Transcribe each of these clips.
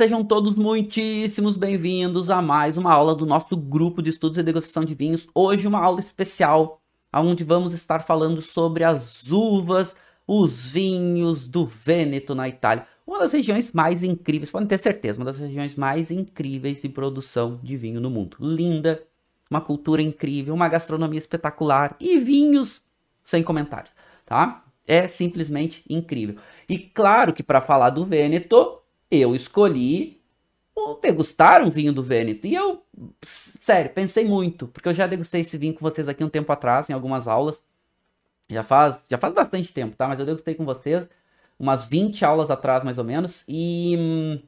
Sejam todos muitíssimos bem-vindos a mais uma aula do nosso grupo de estudos e degustação de vinhos. Hoje uma aula especial, onde vamos estar falando sobre as uvas, os vinhos do Vêneto na Itália. Uma das regiões mais incríveis, podem ter certeza, uma das regiões mais incríveis de produção de vinho no mundo. Linda, uma cultura incrível, uma gastronomia espetacular e vinhos sem comentários, tá? É simplesmente incrível. E claro que para falar do Vêneto, eu escolhi degustar um vinho do Vêneto. E eu, sério, pensei muito, porque eu já degustei esse vinho com vocês aqui um tempo atrás, em algumas aulas. Já faz, já faz bastante tempo, tá? Mas eu degustei com vocês umas 20 aulas atrás, mais ou menos. E hum,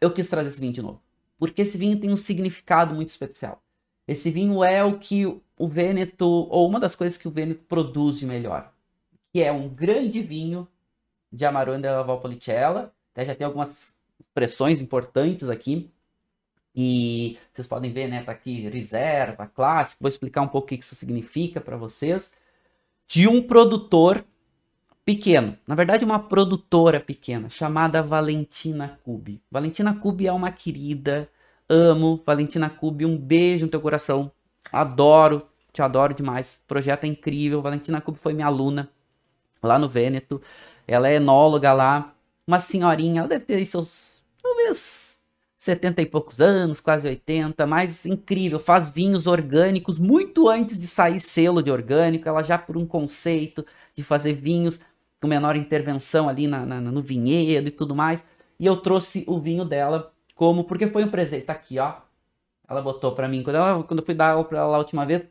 eu quis trazer esse vinho de novo. Porque esse vinho tem um significado muito especial. Esse vinho é o que o Vêneto, ou uma das coisas que o Vêneto produz de melhor. Que é um grande vinho de Amarone della Valpolicella, até já tem algumas expressões importantes aqui. E vocês podem ver, né? Tá aqui reserva, clássico. Vou explicar um pouco o que isso significa para vocês. De um produtor pequeno. Na verdade, uma produtora pequena chamada Valentina Cubi. Valentina Cubi é uma querida. Amo Valentina Cubi. Um beijo no teu coração. Adoro, te adoro demais. O projeto é incrível. Valentina Cubi foi minha aluna lá no Vêneto. Ela é enóloga lá uma senhorinha, ela deve ter seus, talvez, 70 e poucos anos, quase 80, mas incrível, faz vinhos orgânicos muito antes de sair selo de orgânico, ela já por um conceito de fazer vinhos com menor intervenção ali na, na, no vinhedo e tudo mais, e eu trouxe o vinho dela como, porque foi um presente, tá aqui, ó, ela botou para mim, quando, ela, quando eu fui dar aula pra ela a última vez,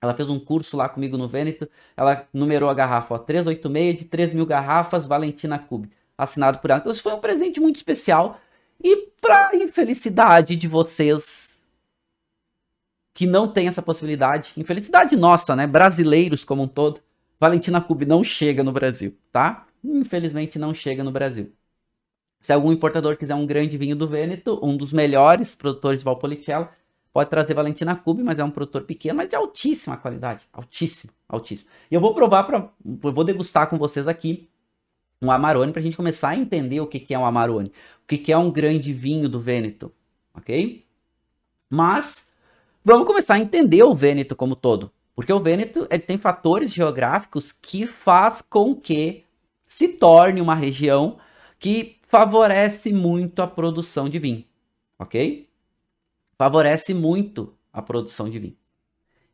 ela fez um curso lá comigo no Vêneto, ela numerou a garrafa, ó, 386 de 3 mil garrafas, Valentina Cube assinado por ela. Então, isso foi um presente muito especial. E para infelicidade de vocês que não tem essa possibilidade, infelicidade nossa, né? Brasileiros como um todo, Valentina Cube não chega no Brasil, tá? Infelizmente não chega no Brasil. Se algum importador quiser um grande vinho do Vêneto, um dos melhores produtores de Valpolicella, pode trazer Valentina Cube, mas é um produtor pequeno, mas de altíssima qualidade, altíssimo, altíssimo. E eu vou provar para, eu vou degustar com vocês aqui um Amarone para a gente começar a entender o que, que é um Amarone, o que, que é um grande vinho do Vêneto, ok? Mas vamos começar a entender o Vêneto como todo, porque o Vêneto ele tem fatores geográficos que faz com que se torne uma região que favorece muito a produção de vinho, ok? Favorece muito a produção de vinho.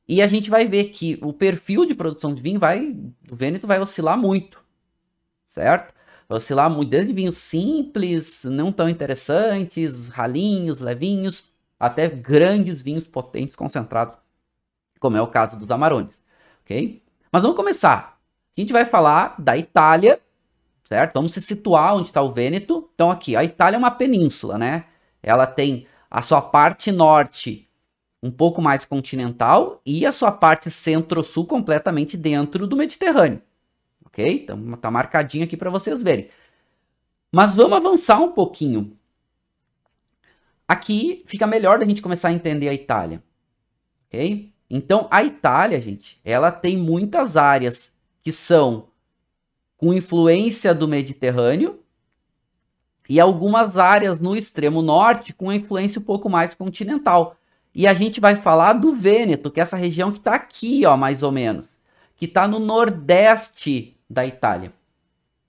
E a gente vai ver que o perfil de produção de vinho vai, do Vêneto vai oscilar muito certo? Vai oscilar muito, desde vinhos simples, não tão interessantes, ralinhos, levinhos, até grandes vinhos potentes, concentrados, como é o caso dos Amarones, ok? Mas vamos começar. A gente vai falar da Itália, certo? Vamos se situar onde está o Vêneto. Então aqui, a Itália é uma península, né? Ela tem a sua parte norte um pouco mais continental e a sua parte centro-sul completamente dentro do Mediterrâneo ok? Então tá marcadinho aqui para vocês verem. Mas vamos avançar um pouquinho. Aqui fica melhor da gente começar a entender a Itália, ok? Então a Itália, gente, ela tem muitas áreas que são com influência do Mediterrâneo e algumas áreas no extremo norte com influência um pouco mais continental. E a gente vai falar do Vêneto, que é essa região que está aqui, ó, mais ou menos, que está no nordeste da Itália,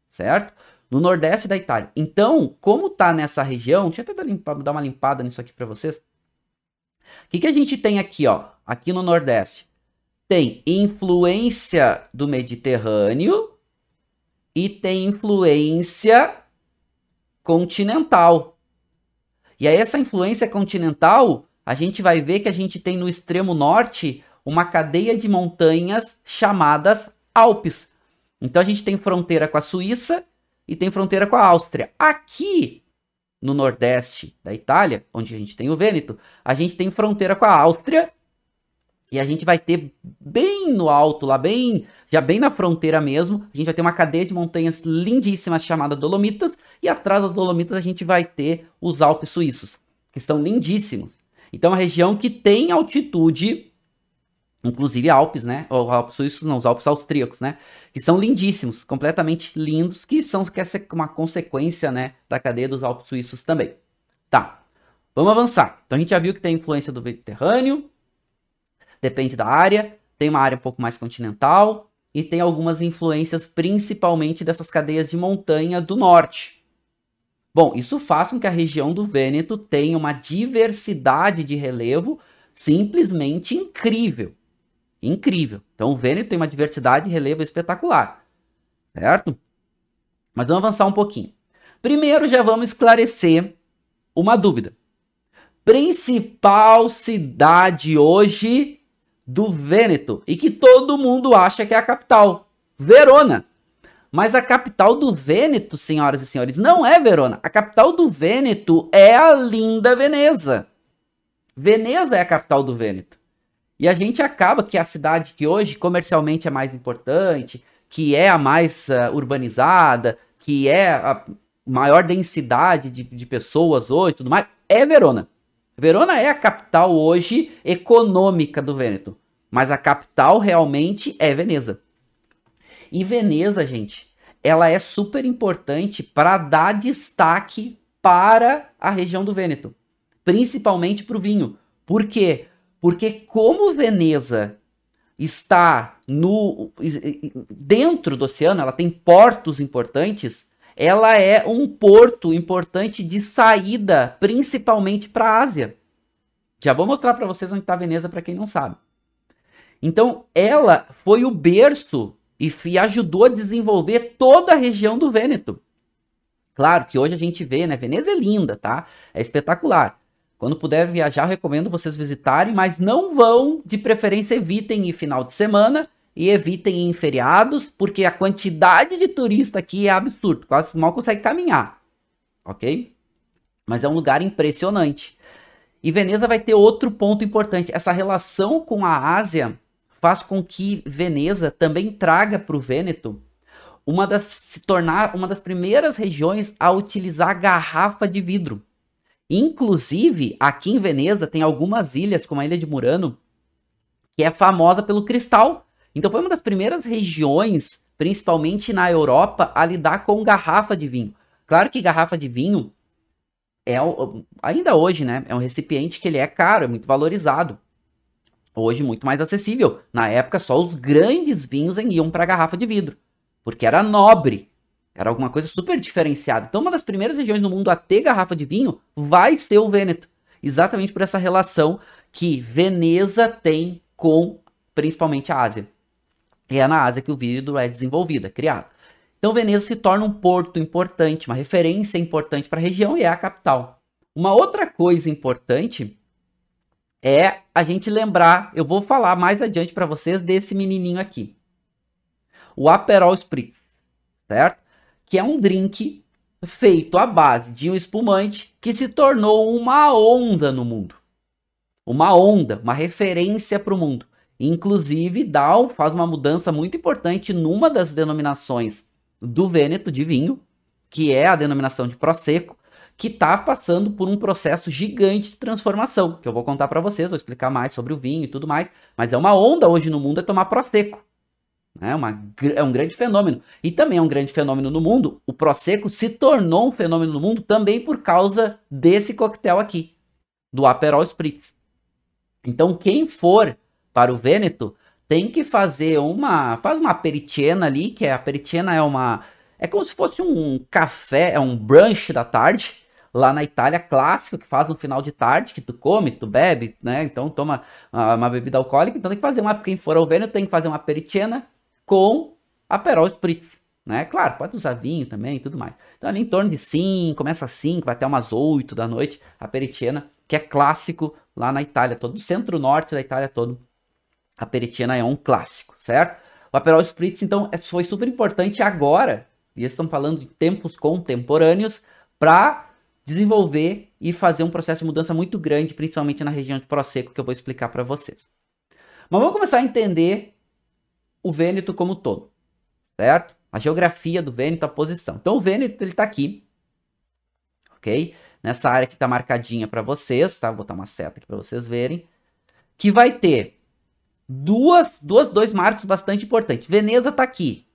certo? No nordeste da Itália. Então, como tá nessa região, deixa eu até limpar, dar uma limpada nisso aqui para vocês. O que, que a gente tem aqui, ó? Aqui no nordeste. Tem influência do Mediterrâneo e tem influência continental. E aí essa influência continental, a gente vai ver que a gente tem no extremo norte uma cadeia de montanhas chamadas Alpes. Então a gente tem fronteira com a Suíça e tem fronteira com a Áustria. Aqui no nordeste da Itália, onde a gente tem o Vêneto, a gente tem fronteira com a Áustria e a gente vai ter bem no alto, lá bem, já bem na fronteira mesmo, a gente vai ter uma cadeia de montanhas lindíssimas chamada Dolomitas, e atrás das Dolomitas a gente vai ter os Alpes suíços, que são lindíssimos. Então, é uma região que tem altitude, inclusive Alpes, né? Ou Alpes suíços, não, os Alpes austríacos, né? Que são lindíssimos, completamente lindos, que são quer ser uma consequência, né, da cadeia dos Alpes suíços também. Tá. Vamos avançar. Então a gente já viu que tem influência do Mediterrâneo, depende da área, tem uma área um pouco mais continental e tem algumas influências principalmente dessas cadeias de montanha do norte. Bom, isso faz com que a região do Vêneto tenha uma diversidade de relevo simplesmente incrível. Incrível. Então o Vêneto tem uma diversidade de relevo espetacular. Certo? Mas vamos avançar um pouquinho. Primeiro já vamos esclarecer uma dúvida. Principal cidade hoje do Vêneto e que todo mundo acha que é a capital, Verona. Mas a capital do Vêneto, senhoras e senhores, não é Verona. A capital do Vêneto é a linda Veneza. Veneza é a capital do Vêneto. E a gente acaba que a cidade que hoje comercialmente é mais importante, que é a mais uh, urbanizada, que é a maior densidade de, de pessoas hoje, tudo mais, é Verona. Verona é a capital hoje econômica do Vêneto, mas a capital realmente é Veneza. E Veneza, gente, ela é super importante para dar destaque para a região do Vêneto, principalmente para o vinho. Por quê? Porque como Veneza está no dentro do oceano, ela tem portos importantes, ela é um porto importante de saída, principalmente para a Ásia. Já vou mostrar para vocês onde está Veneza para quem não sabe. Então, ela foi o berço e, e ajudou a desenvolver toda a região do Vêneto. Claro que hoje a gente vê, né? Veneza é linda, tá? É espetacular. Quando puder viajar, recomendo vocês visitarem, mas não vão, de preferência, evitem ir final de semana e evitem em feriados, porque a quantidade de turista aqui é absurdo, quase mal consegue caminhar, ok? Mas é um lugar impressionante. E Veneza vai ter outro ponto importante, essa relação com a Ásia faz com que Veneza também traga para o Vêneto uma das se tornar uma das primeiras regiões a utilizar garrafa de vidro. Inclusive, aqui em Veneza tem algumas ilhas, como a ilha de Murano, que é famosa pelo cristal. Então foi uma das primeiras regiões, principalmente na Europa, a lidar com garrafa de vinho. Claro que garrafa de vinho é ainda hoje, né? É um recipiente que ele é caro, é muito valorizado. Hoje muito mais acessível. Na época só os grandes vinhos iam para garrafa de vidro, porque era nobre, era alguma coisa super diferenciada. Então uma das primeiras regiões no mundo a ter garrafa de vinho vai ser o Vêneto, exatamente por essa relação que Veneza tem com principalmente a Ásia. E é na Ásia que o vidro é desenvolvido, é criado. Então Veneza se torna um porto importante, uma referência importante para a região e é a capital. Uma outra coisa importante é a gente lembrar, eu vou falar mais adiante para vocês desse menininho aqui. O Aperol Spritz, certo? Que é um drink feito à base de um espumante que se tornou uma onda no mundo. Uma onda, uma referência para o mundo. Inclusive, Dal faz uma mudança muito importante numa das denominações do Vêneto de vinho, que é a denominação de Prosecco, que está passando por um processo gigante de transformação, que eu vou contar para vocês, vou explicar mais sobre o vinho e tudo mais, mas é uma onda hoje no mundo é tomar Prosecco. É, uma, é um grande fenômeno. E também é um grande fenômeno no mundo. O Prosecco se tornou um fenômeno no mundo também por causa desse coquetel aqui, do Aperol Spritz. Então, quem for para o Vêneto tem que fazer uma. Faz uma peritiena ali, que é a peritiena é uma. É como se fosse um café, é um brunch da tarde, lá na Itália, clássico, que faz no final de tarde, que tu come, tu bebe, né? Então toma uh, uma bebida alcoólica. Então tem que fazer uma. Quem for ao Vêneto tem que fazer uma peritiena com Aperol Spritz. Né? Claro, pode usar vinho também e tudo mais. Então, ali em torno de 5, começa às 5, vai até umas 8 da noite, a peritiena, que é clássico lá na Itália, todo centro-norte da Itália todo A Peritina é um clássico, certo? O Aperol Spritz, então, é, foi super importante agora, e estão falando de tempos contemporâneos, para desenvolver e fazer um processo de mudança muito grande, principalmente na região de Prosecco, que eu vou explicar para vocês. Mas vamos começar a entender o Vêneto como todo, certo? A geografia do Vêneto, a posição. Então, o Vêneto, ele está aqui, ok? Nessa área que está marcadinha para vocês, tá? Vou botar uma seta aqui para vocês verem. Que vai ter duas, duas, dois marcos bastante importantes. Veneza está aqui,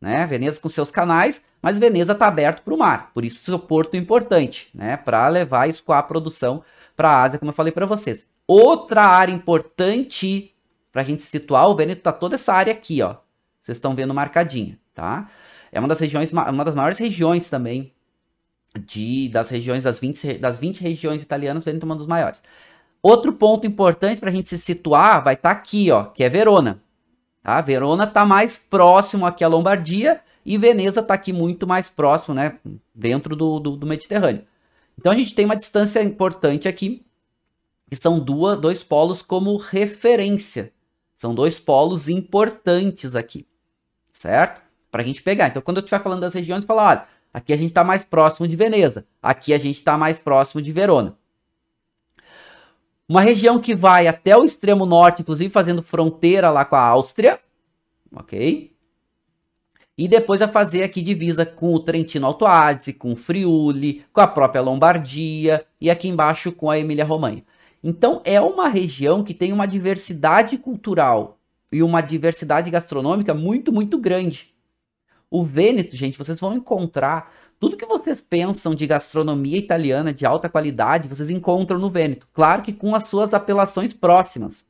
né? Veneza com seus canais, mas Veneza está aberto para o mar, por isso seu porto importante, né? Para levar e escoar a produção para a Ásia, como eu falei para vocês. Outra área importante para a gente situar, o Vêneto está toda essa área aqui, ó. Vocês estão vendo marcadinha, tá? É uma das regiões, uma das maiores regiões também de das regiões das 20, das 20 regiões italianas, Vêneto é uma dos maiores. Outro ponto importante para a gente se situar vai estar tá aqui, ó, que é Verona. Tá? Verona está mais próximo aqui à Lombardia e Veneza está aqui muito mais próximo, né, dentro do, do, do, Mediterrâneo. Então a gente tem uma distância importante aqui, que são duas, dois polos como referência. São dois polos importantes aqui, certo? Para a gente pegar. Então quando eu estiver falando das regiões, falar, olha, aqui a gente está mais próximo de Veneza, aqui a gente está mais próximo de Verona. Uma região que vai até o extremo norte, inclusive fazendo fronteira lá com a Áustria, ok? E depois vai fazer aqui divisa com o Trentino Alto Adige, com o Friuli, com a própria Lombardia e aqui embaixo com a Emília-Romanha. Então é uma região que tem uma diversidade cultural e uma diversidade gastronômica muito, muito grande. O Vêneto, gente, vocês vão encontrar tudo que vocês pensam de gastronomia italiana de alta qualidade, vocês encontram no Vêneto. Claro que com as suas apelações próximas.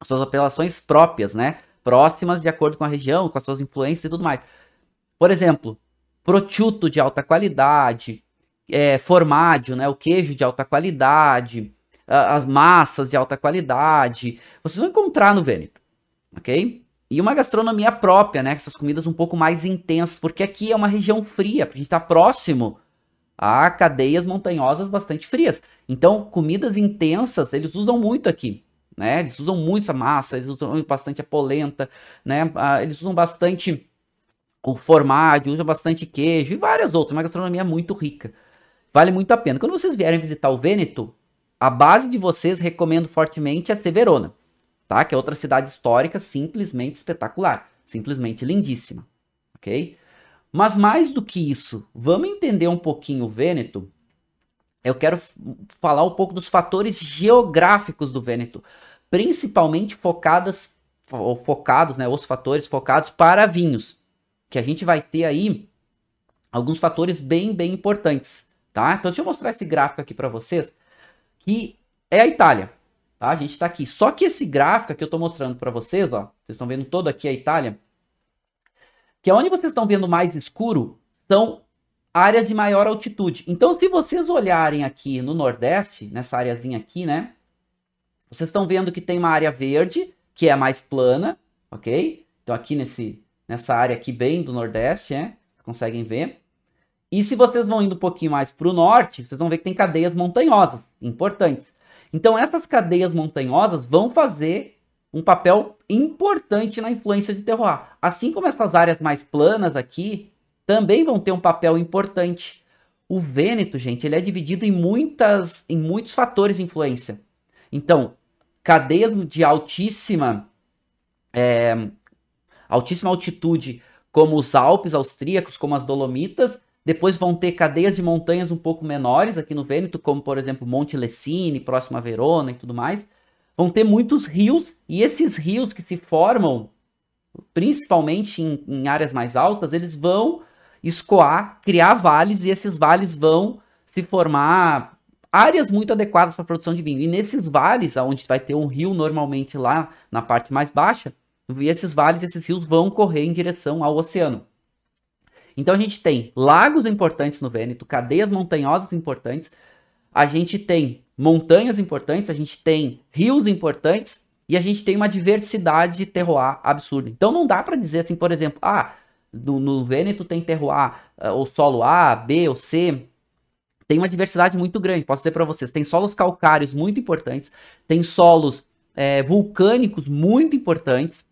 As suas apelações próprias, né? Próximas de acordo com a região, com as suas influências e tudo mais. Por exemplo, prosciutto de alta qualidade, é, formaggio, né? O queijo de alta qualidade, as massas de alta qualidade. Vocês vão encontrar no Vêneto, ok? E uma gastronomia própria, né? Essas comidas um pouco mais intensas, porque aqui é uma região fria, porque a gente está próximo a cadeias montanhosas bastante frias. Então, comidas intensas, eles usam muito aqui, né? Eles usam muito essa massa, eles usam bastante a polenta, né? Ah, eles usam bastante o formaggio, usam bastante queijo e várias outras. Uma gastronomia muito rica. Vale muito a pena. Quando vocês vierem visitar o Vêneto, a base de vocês, recomendo fortemente, é ser Verona tá? Que é outra cidade histórica simplesmente espetacular, simplesmente lindíssima, ok? Mas mais do que isso, vamos entender um pouquinho o Vêneto. Eu quero falar um pouco dos fatores geográficos do Vêneto, principalmente focadas, focados, né, os fatores focados para vinhos, que a gente vai ter aí alguns fatores bem, bem importantes, tá? Então deixa eu mostrar esse gráfico aqui para vocês, que é a Itália, Tá? A gente está aqui. Só que esse gráfico que eu estou mostrando para vocês, ó, vocês estão vendo todo aqui a Itália, que é onde vocês estão vendo mais escuro, são áreas de maior altitude. Então, se vocês olharem aqui no Nordeste, nessa areazinha aqui, né? Vocês estão vendo que tem uma área verde, que é a mais plana, ok? Então, aqui nesse, nessa área aqui bem do Nordeste, né? Conseguem ver. E se vocês vão indo um pouquinho mais para o norte, vocês vão ver que tem cadeias montanhosas, importantes. Então, essas cadeias montanhosas vão fazer um papel importante na influência de terroir. Assim como essas áreas mais planas aqui também vão ter um papel importante. O Vêneto, gente, ele é dividido em muitas, em muitos fatores de influência. Então, cadeias de altíssima, é, altíssima altitude, como os Alpes austríacos, como as Dolomitas, depois vão ter cadeias de montanhas um pouco menores aqui no Vêneto, como por exemplo Monte Lessini, próximo a Verona e tudo mais. Vão ter muitos rios, e esses rios que se formam, principalmente em, em áreas mais altas, eles vão escoar, criar vales, e esses vales vão se formar áreas muito adequadas para produção de vinho. E nesses vales, onde vai ter um rio normalmente lá na parte mais baixa, e esses vales, esses rios vão correr em direção ao oceano. Então a gente tem lagos importantes no Vêneto, cadeias montanhosas importantes, a gente tem montanhas importantes, a gente tem rios importantes e a gente tem uma diversidade de terroir absurda. Então não dá para dizer assim, por exemplo, ah, no, no Vêneto tem terroir, uh, o solo A, B ou C, tem uma diversidade muito grande. Posso dizer para vocês, tem solos calcários muito importantes, tem solos é, vulcânicos muito importantes.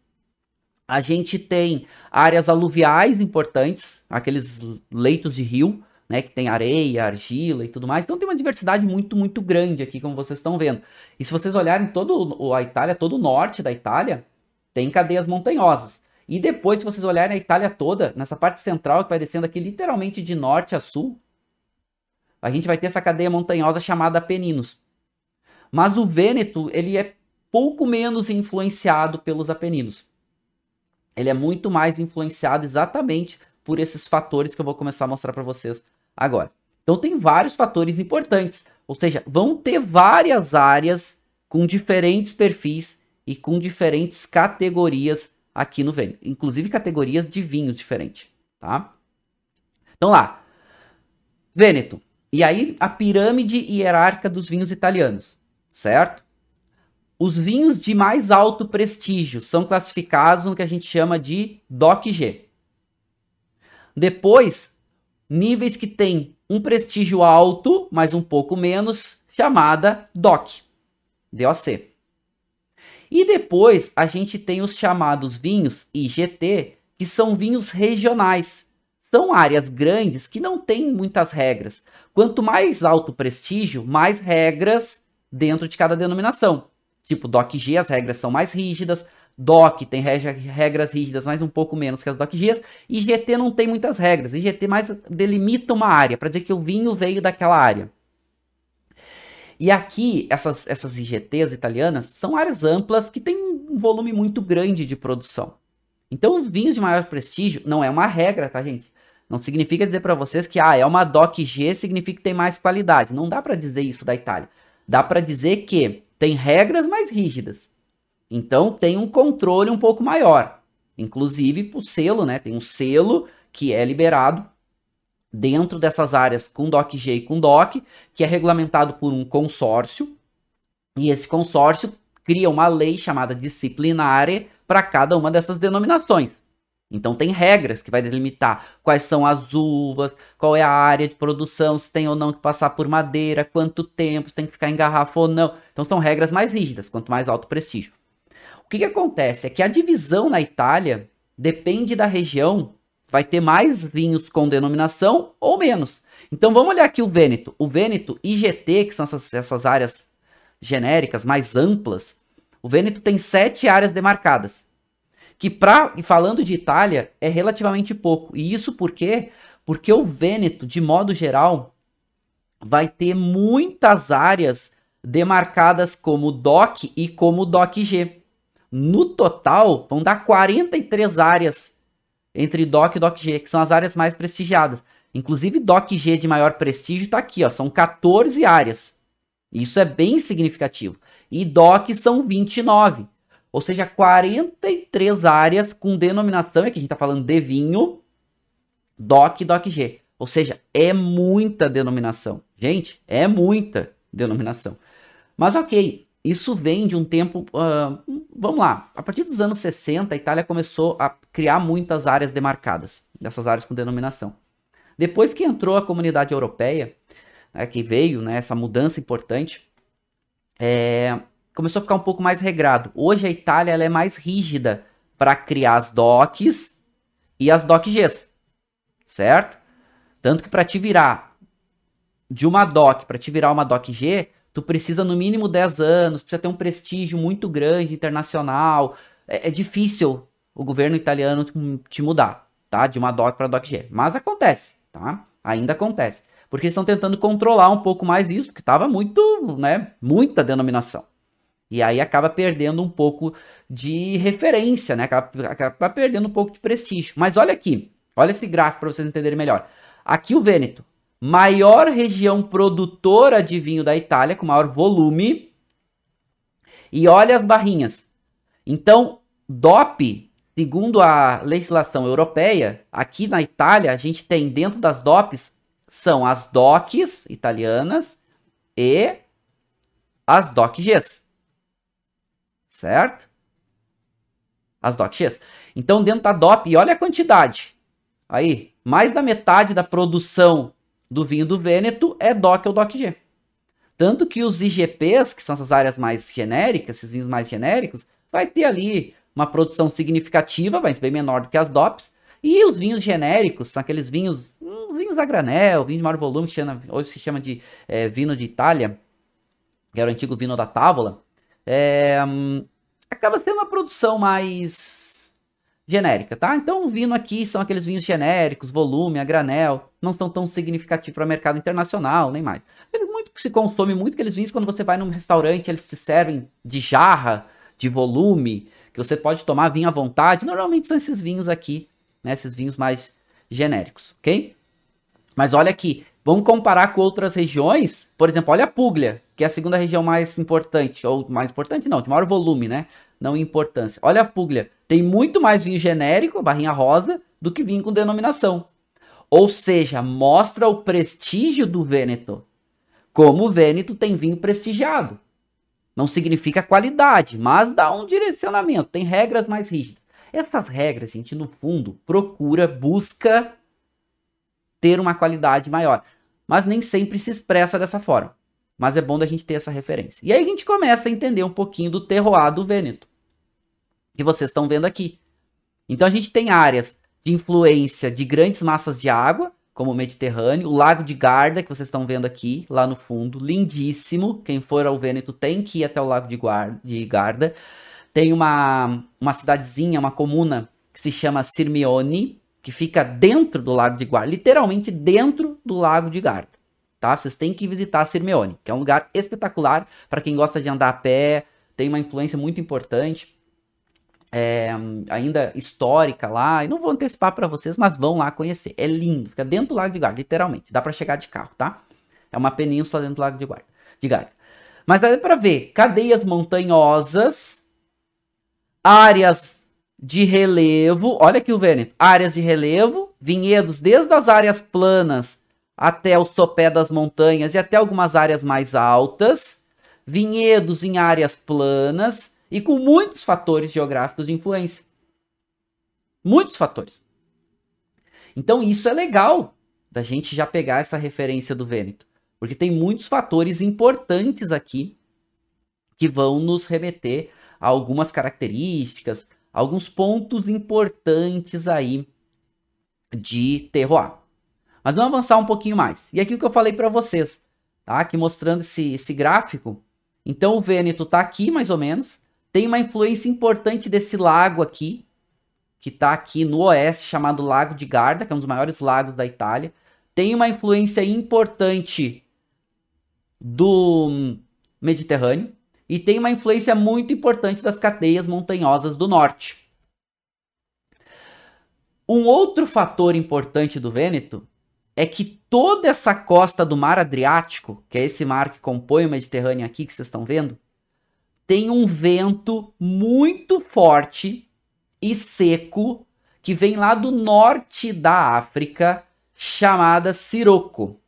A gente tem áreas aluviais importantes, aqueles leitos de rio, né, que tem areia, argila e tudo mais. Então tem uma diversidade muito, muito grande aqui, como vocês estão vendo. E se vocês olharem todo a Itália, todo o norte da Itália, tem cadeias montanhosas. E depois, se vocês olharem a Itália toda, nessa parte central que vai descendo aqui literalmente de norte a sul, a gente vai ter essa cadeia montanhosa chamada Apeninos. Mas o Vêneto, ele é pouco menos influenciado pelos Apeninos. Ele é muito mais influenciado exatamente por esses fatores que eu vou começar a mostrar para vocês agora. Então tem vários fatores importantes, ou seja, vão ter várias áreas com diferentes perfis e com diferentes categorias aqui no Vêneto, inclusive categorias de vinhos diferentes, tá? Então lá, Vêneto. E aí a pirâmide hierárquica dos vinhos italianos, certo? Os vinhos de mais alto prestígio são classificados no que a gente chama de DOC G. Depois, níveis que têm um prestígio alto, mas um pouco menos, chamada DOC, DOC. E depois a gente tem os chamados vinhos IGT, que são vinhos regionais. São áreas grandes que não têm muitas regras. Quanto mais alto prestígio, mais regras dentro de cada denominação. Tipo, DOC-G, as regras são mais rígidas. DOC tem regras rígidas, mas um pouco menos que as DOC-Gs. E GT não tem muitas regras. E GT mais delimita uma área, para dizer que o vinho veio daquela área. E aqui, essas, essas IGTs italianas são áreas amplas que têm um volume muito grande de produção. Então, os vinhos de maior prestígio não é uma regra, tá, gente? Não significa dizer para vocês que ah, é uma DOC G, significa que tem mais qualidade. Não dá para dizer isso da Itália. Dá para dizer que tem regras mais rígidas. Então tem um controle um pouco maior. Inclusive o selo, né? Tem um selo que é liberado dentro dessas áreas com DOC-G e com DOC, que é regulamentado por um consórcio, e esse consórcio cria uma lei chamada disciplinare para cada uma dessas denominações. Então tem regras que vai delimitar quais são as uvas, qual é a área de produção, se tem ou não que passar por madeira, quanto tempo, se tem que ficar em garrafa ou não. Então são regras mais rígidas, quanto mais alto o prestígio. O que, que acontece é que a divisão na Itália depende da região vai ter mais vinhos com denominação ou menos. Então vamos olhar aqui o Vêneto. O Vêneto IGT, que são essas, essas áreas genéricas mais amplas, o Vêneto tem sete áreas demarcadas. Que para falando de Itália é relativamente pouco. E isso por quê? Porque o Vêneto, de modo geral, vai ter muitas áreas demarcadas como DOC e como DOC-G. No total, vão dar 43 áreas entre DOC e DOC-G, que são as áreas mais prestigiadas. Inclusive, DOC-G de maior prestígio está aqui, ó, são 14 áreas. Isso é bem significativo. E DOC são 29. Ou seja, 43 áreas com denominação, aqui a gente está falando de vinho, DOC e DOC-G. Ou seja, é muita denominação. Gente, é muita denominação. Mas ok, isso vem de um tempo. Uh, vamos lá. A partir dos anos 60, a Itália começou a criar muitas áreas demarcadas, dessas áreas com denominação. Depois que entrou a comunidade europeia, né, que veio né, essa mudança importante, é, começou a ficar um pouco mais regrado. Hoje a Itália é mais rígida para criar as DOCs e as DOC-Gs, certo? Tanto que para te virar de uma DOC para te virar uma DOC-G, tu precisa no mínimo 10 anos, precisa ter um prestígio muito grande internacional. É, é difícil o governo italiano te mudar, tá? De uma DOC para DOC-G. Mas acontece, tá? Ainda acontece. Porque eles estão tentando controlar um pouco mais isso, porque estava muito, né? Muita denominação. E aí acaba perdendo um pouco de referência, né? Acaba, acaba perdendo um pouco de prestígio. Mas olha aqui, olha esse gráfico para vocês entenderem melhor. Aqui o Vêneto, maior região produtora de vinho da Itália, com maior volume. E olha as barrinhas. Então, DOP, segundo a legislação europeia, aqui na Itália, a gente tem dentro das DOPs, são as DOCs italianas e as DOC-Gs. Certo? As DOC-Gs. Então, dentro da DOP, e olha a quantidade. Aí, mais da metade da produção do vinho do Vêneto é DOC ou DOC-G. Tanto que os IGPs, que são essas áreas mais genéricas, esses vinhos mais genéricos, vai ter ali uma produção significativa, mas bem menor do que as DOPs. E os vinhos genéricos, são aqueles vinhos, hum, vinhos a granel, vinho de maior volume, que chama, hoje se chama de é, vinho de Itália, que era o antigo vinho da Távola, é, acaba sendo uma produção mais genérica, tá? Então o vinho aqui são aqueles vinhos genéricos, volume, a granel, não são tão significativos para o mercado internacional, nem mais. Muito que se consome muito aqueles vinhos quando você vai num restaurante, eles te servem de jarra, de volume, que você pode tomar vinho à vontade. Normalmente são esses vinhos aqui, né? Esses vinhos mais genéricos, ok? Mas olha aqui, vamos comparar com outras regiões. Por exemplo, olha a Puglia, que é a segunda região mais importante, ou mais importante não, de maior volume, né? Não importância. Olha a Puglia, tem muito mais vinho genérico, barrinha rosa, do que vinho com denominação. Ou seja, mostra o prestígio do Vêneto. Como o Vêneto tem vinho prestigiado. Não significa qualidade, mas dá um direcionamento, tem regras mais rígidas. Essas regras, gente, no fundo, procura, busca ter uma qualidade maior. Mas nem sempre se expressa dessa forma. Mas é bom da gente ter essa referência. E aí a gente começa a entender um pouquinho do terroir do Vêneto. Que vocês estão vendo aqui. Então a gente tem áreas de influência de grandes massas de água, como o Mediterrâneo, o Lago de Garda, que vocês estão vendo aqui, lá no fundo, lindíssimo. Quem for ao Vêneto tem que ir até o Lago de, Guarda, de Garda. Tem uma, uma cidadezinha, uma comuna que se chama Sirmione, que fica dentro do Lago de Garda, literalmente dentro do Lago de Garda. Tá? Vocês têm que visitar Sirmione, que é um lugar espetacular para quem gosta de andar a pé, tem uma influência muito importante é, ainda histórica lá. E não vou antecipar para vocês, mas vão lá conhecer. É lindo, fica dentro do Lago de Garda, literalmente. Dá para chegar de carro, tá? É uma península dentro do Lago de Garda. De Garda. Mas dá para ver cadeias montanhosas, áreas de relevo. Olha aqui o Vêneto. Áreas de relevo, vinhedos desde as áreas planas até o sopé das montanhas e até algumas áreas mais altas. Vinhedos em áreas planas e com muitos fatores geográficos de influência. Muitos fatores. Então isso é legal da gente já pegar essa referência do Vêneto, porque tem muitos fatores importantes aqui que vão nos remeter a algumas características, alguns pontos importantes aí de terroir. Mas vamos avançar um pouquinho mais. E aqui o que eu falei para vocês, tá? Aqui mostrando esse, esse gráfico. Então o Vêneto está aqui mais ou menos. Tem uma influência importante desse lago aqui, que está aqui no oeste, chamado Lago de Garda, que é um dos maiores lagos da Itália. Tem uma influência importante do Mediterrâneo e tem uma influência muito importante das cadeias montanhosas do norte. Um outro fator importante do Vêneto é que toda essa costa do Mar Adriático, que é esse mar que compõe o Mediterrâneo aqui que vocês estão vendo, tem um vento muito forte e seco que vem lá do norte da África, chamada Siroco.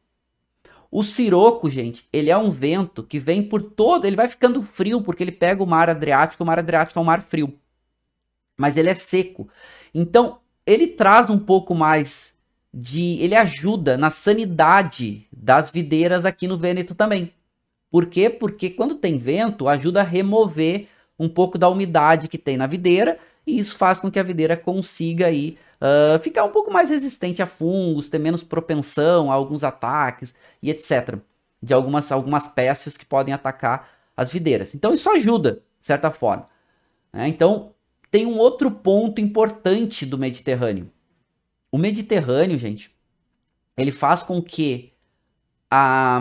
O Siroco, gente, ele é um vento que vem por todo, ele vai ficando frio porque ele pega o mar Adriático, o mar Adriático é um mar frio. Mas ele é seco. Então, ele traz um pouco mais de, ele ajuda na sanidade das videiras aqui no Vêneto também. Por quê? Porque quando tem vento, ajuda a remover um pouco da umidade que tem na videira e isso faz com que a videira consiga aí, uh, ficar um pouco mais resistente a fungos, ter menos propensão a alguns ataques e etc. De algumas, algumas pestes que podem atacar as videiras. Então isso ajuda, de certa forma. Né? Então tem um outro ponto importante do Mediterrâneo. O Mediterrâneo, gente, ele faz com que a,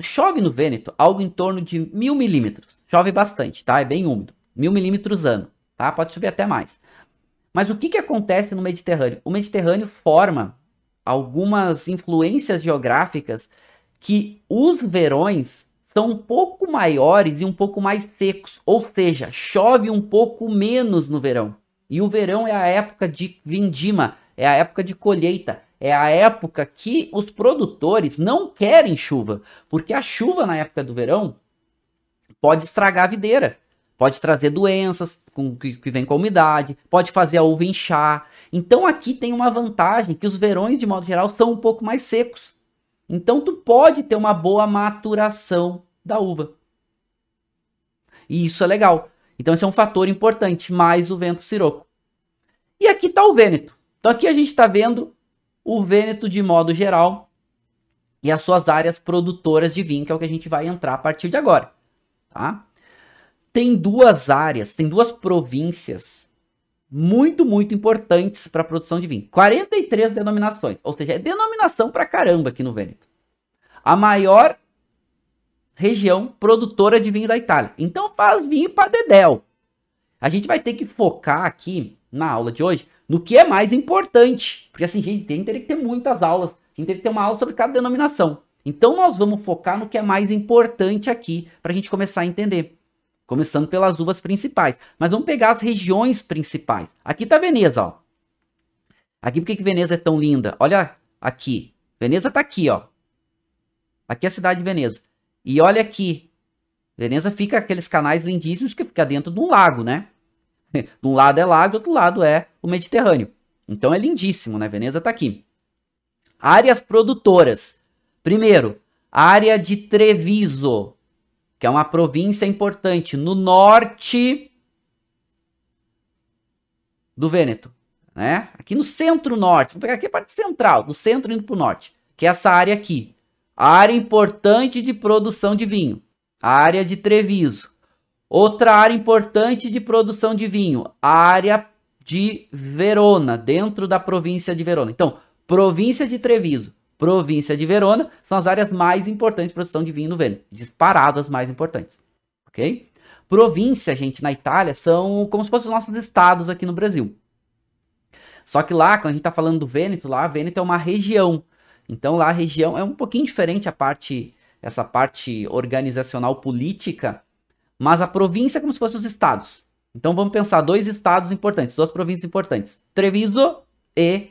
Chove no Vêneto algo em torno de mil milímetros. Chove bastante, tá? É bem úmido. Mil milímetros ano, tá? Pode chover até mais. Mas o que, que acontece no Mediterrâneo? O Mediterrâneo forma algumas influências geográficas que os verões são um pouco maiores e um pouco mais secos. Ou seja, chove um pouco menos no verão. E o verão é a época de vindima, é a época de colheita, é a época que os produtores não querem chuva, porque a chuva na época do verão pode estragar a videira, pode trazer doenças com, que, que vem com a umidade, pode fazer a uva inchar. Então aqui tem uma vantagem que os verões de modo geral são um pouco mais secos. Então tu pode ter uma boa maturação da uva. E isso é legal. Então esse é um fator importante, mais o vento siroco. E aqui está o vêneto. Então aqui a gente está vendo o vêneto de modo geral e as suas áreas produtoras de vinho, que é o que a gente vai entrar a partir de agora. Tá? Tem duas áreas, tem duas províncias muito, muito importantes para a produção de vinho. 43 denominações, ou seja, é denominação para caramba aqui no Vêneto. A maior região produtora de vinho da Itália. Então faz vinho para dedéu. A gente vai ter que focar aqui na aula de hoje no que é mais importante. Porque assim, gente, tem, teria que ter muitas aulas. A gente teria que ter uma aula sobre cada denominação. Então nós vamos focar no que é mais importante aqui para a gente começar a entender. Começando pelas uvas principais. Mas vamos pegar as regiões principais. Aqui está Veneza, ó. Aqui por que Veneza é tão linda? Olha aqui. Veneza está aqui, ó. Aqui é a cidade de Veneza. E olha aqui. Veneza fica aqueles canais lindíssimos que fica dentro de um lago, né? de um lado é lago, do outro lado é o Mediterrâneo. Então é lindíssimo, né? Veneza está aqui. Áreas produtoras. Primeiro, área de Treviso, que é uma província importante no norte do Vêneto, né? Aqui no centro-norte, vou pegar aqui a parte central, do centro indo para o norte, que é essa área aqui. Área importante de produção de vinho. Área de Treviso. Outra área importante de produção de vinho. Área de Verona, dentro da província de Verona. Então, província de Treviso, província de Verona são as áreas mais importantes de produção de vinho no Vêneto. Disparado as mais importantes. Ok? Província, gente, na Itália, são como se fossem os nossos estados aqui no Brasil. Só que lá, quando a gente está falando do Vêneto, lá, Vêneto é uma região. Então lá a região é um pouquinho diferente a parte, essa parte organizacional política, mas a província é como se fossem os estados. Então vamos pensar dois estados importantes, duas províncias importantes: Treviso e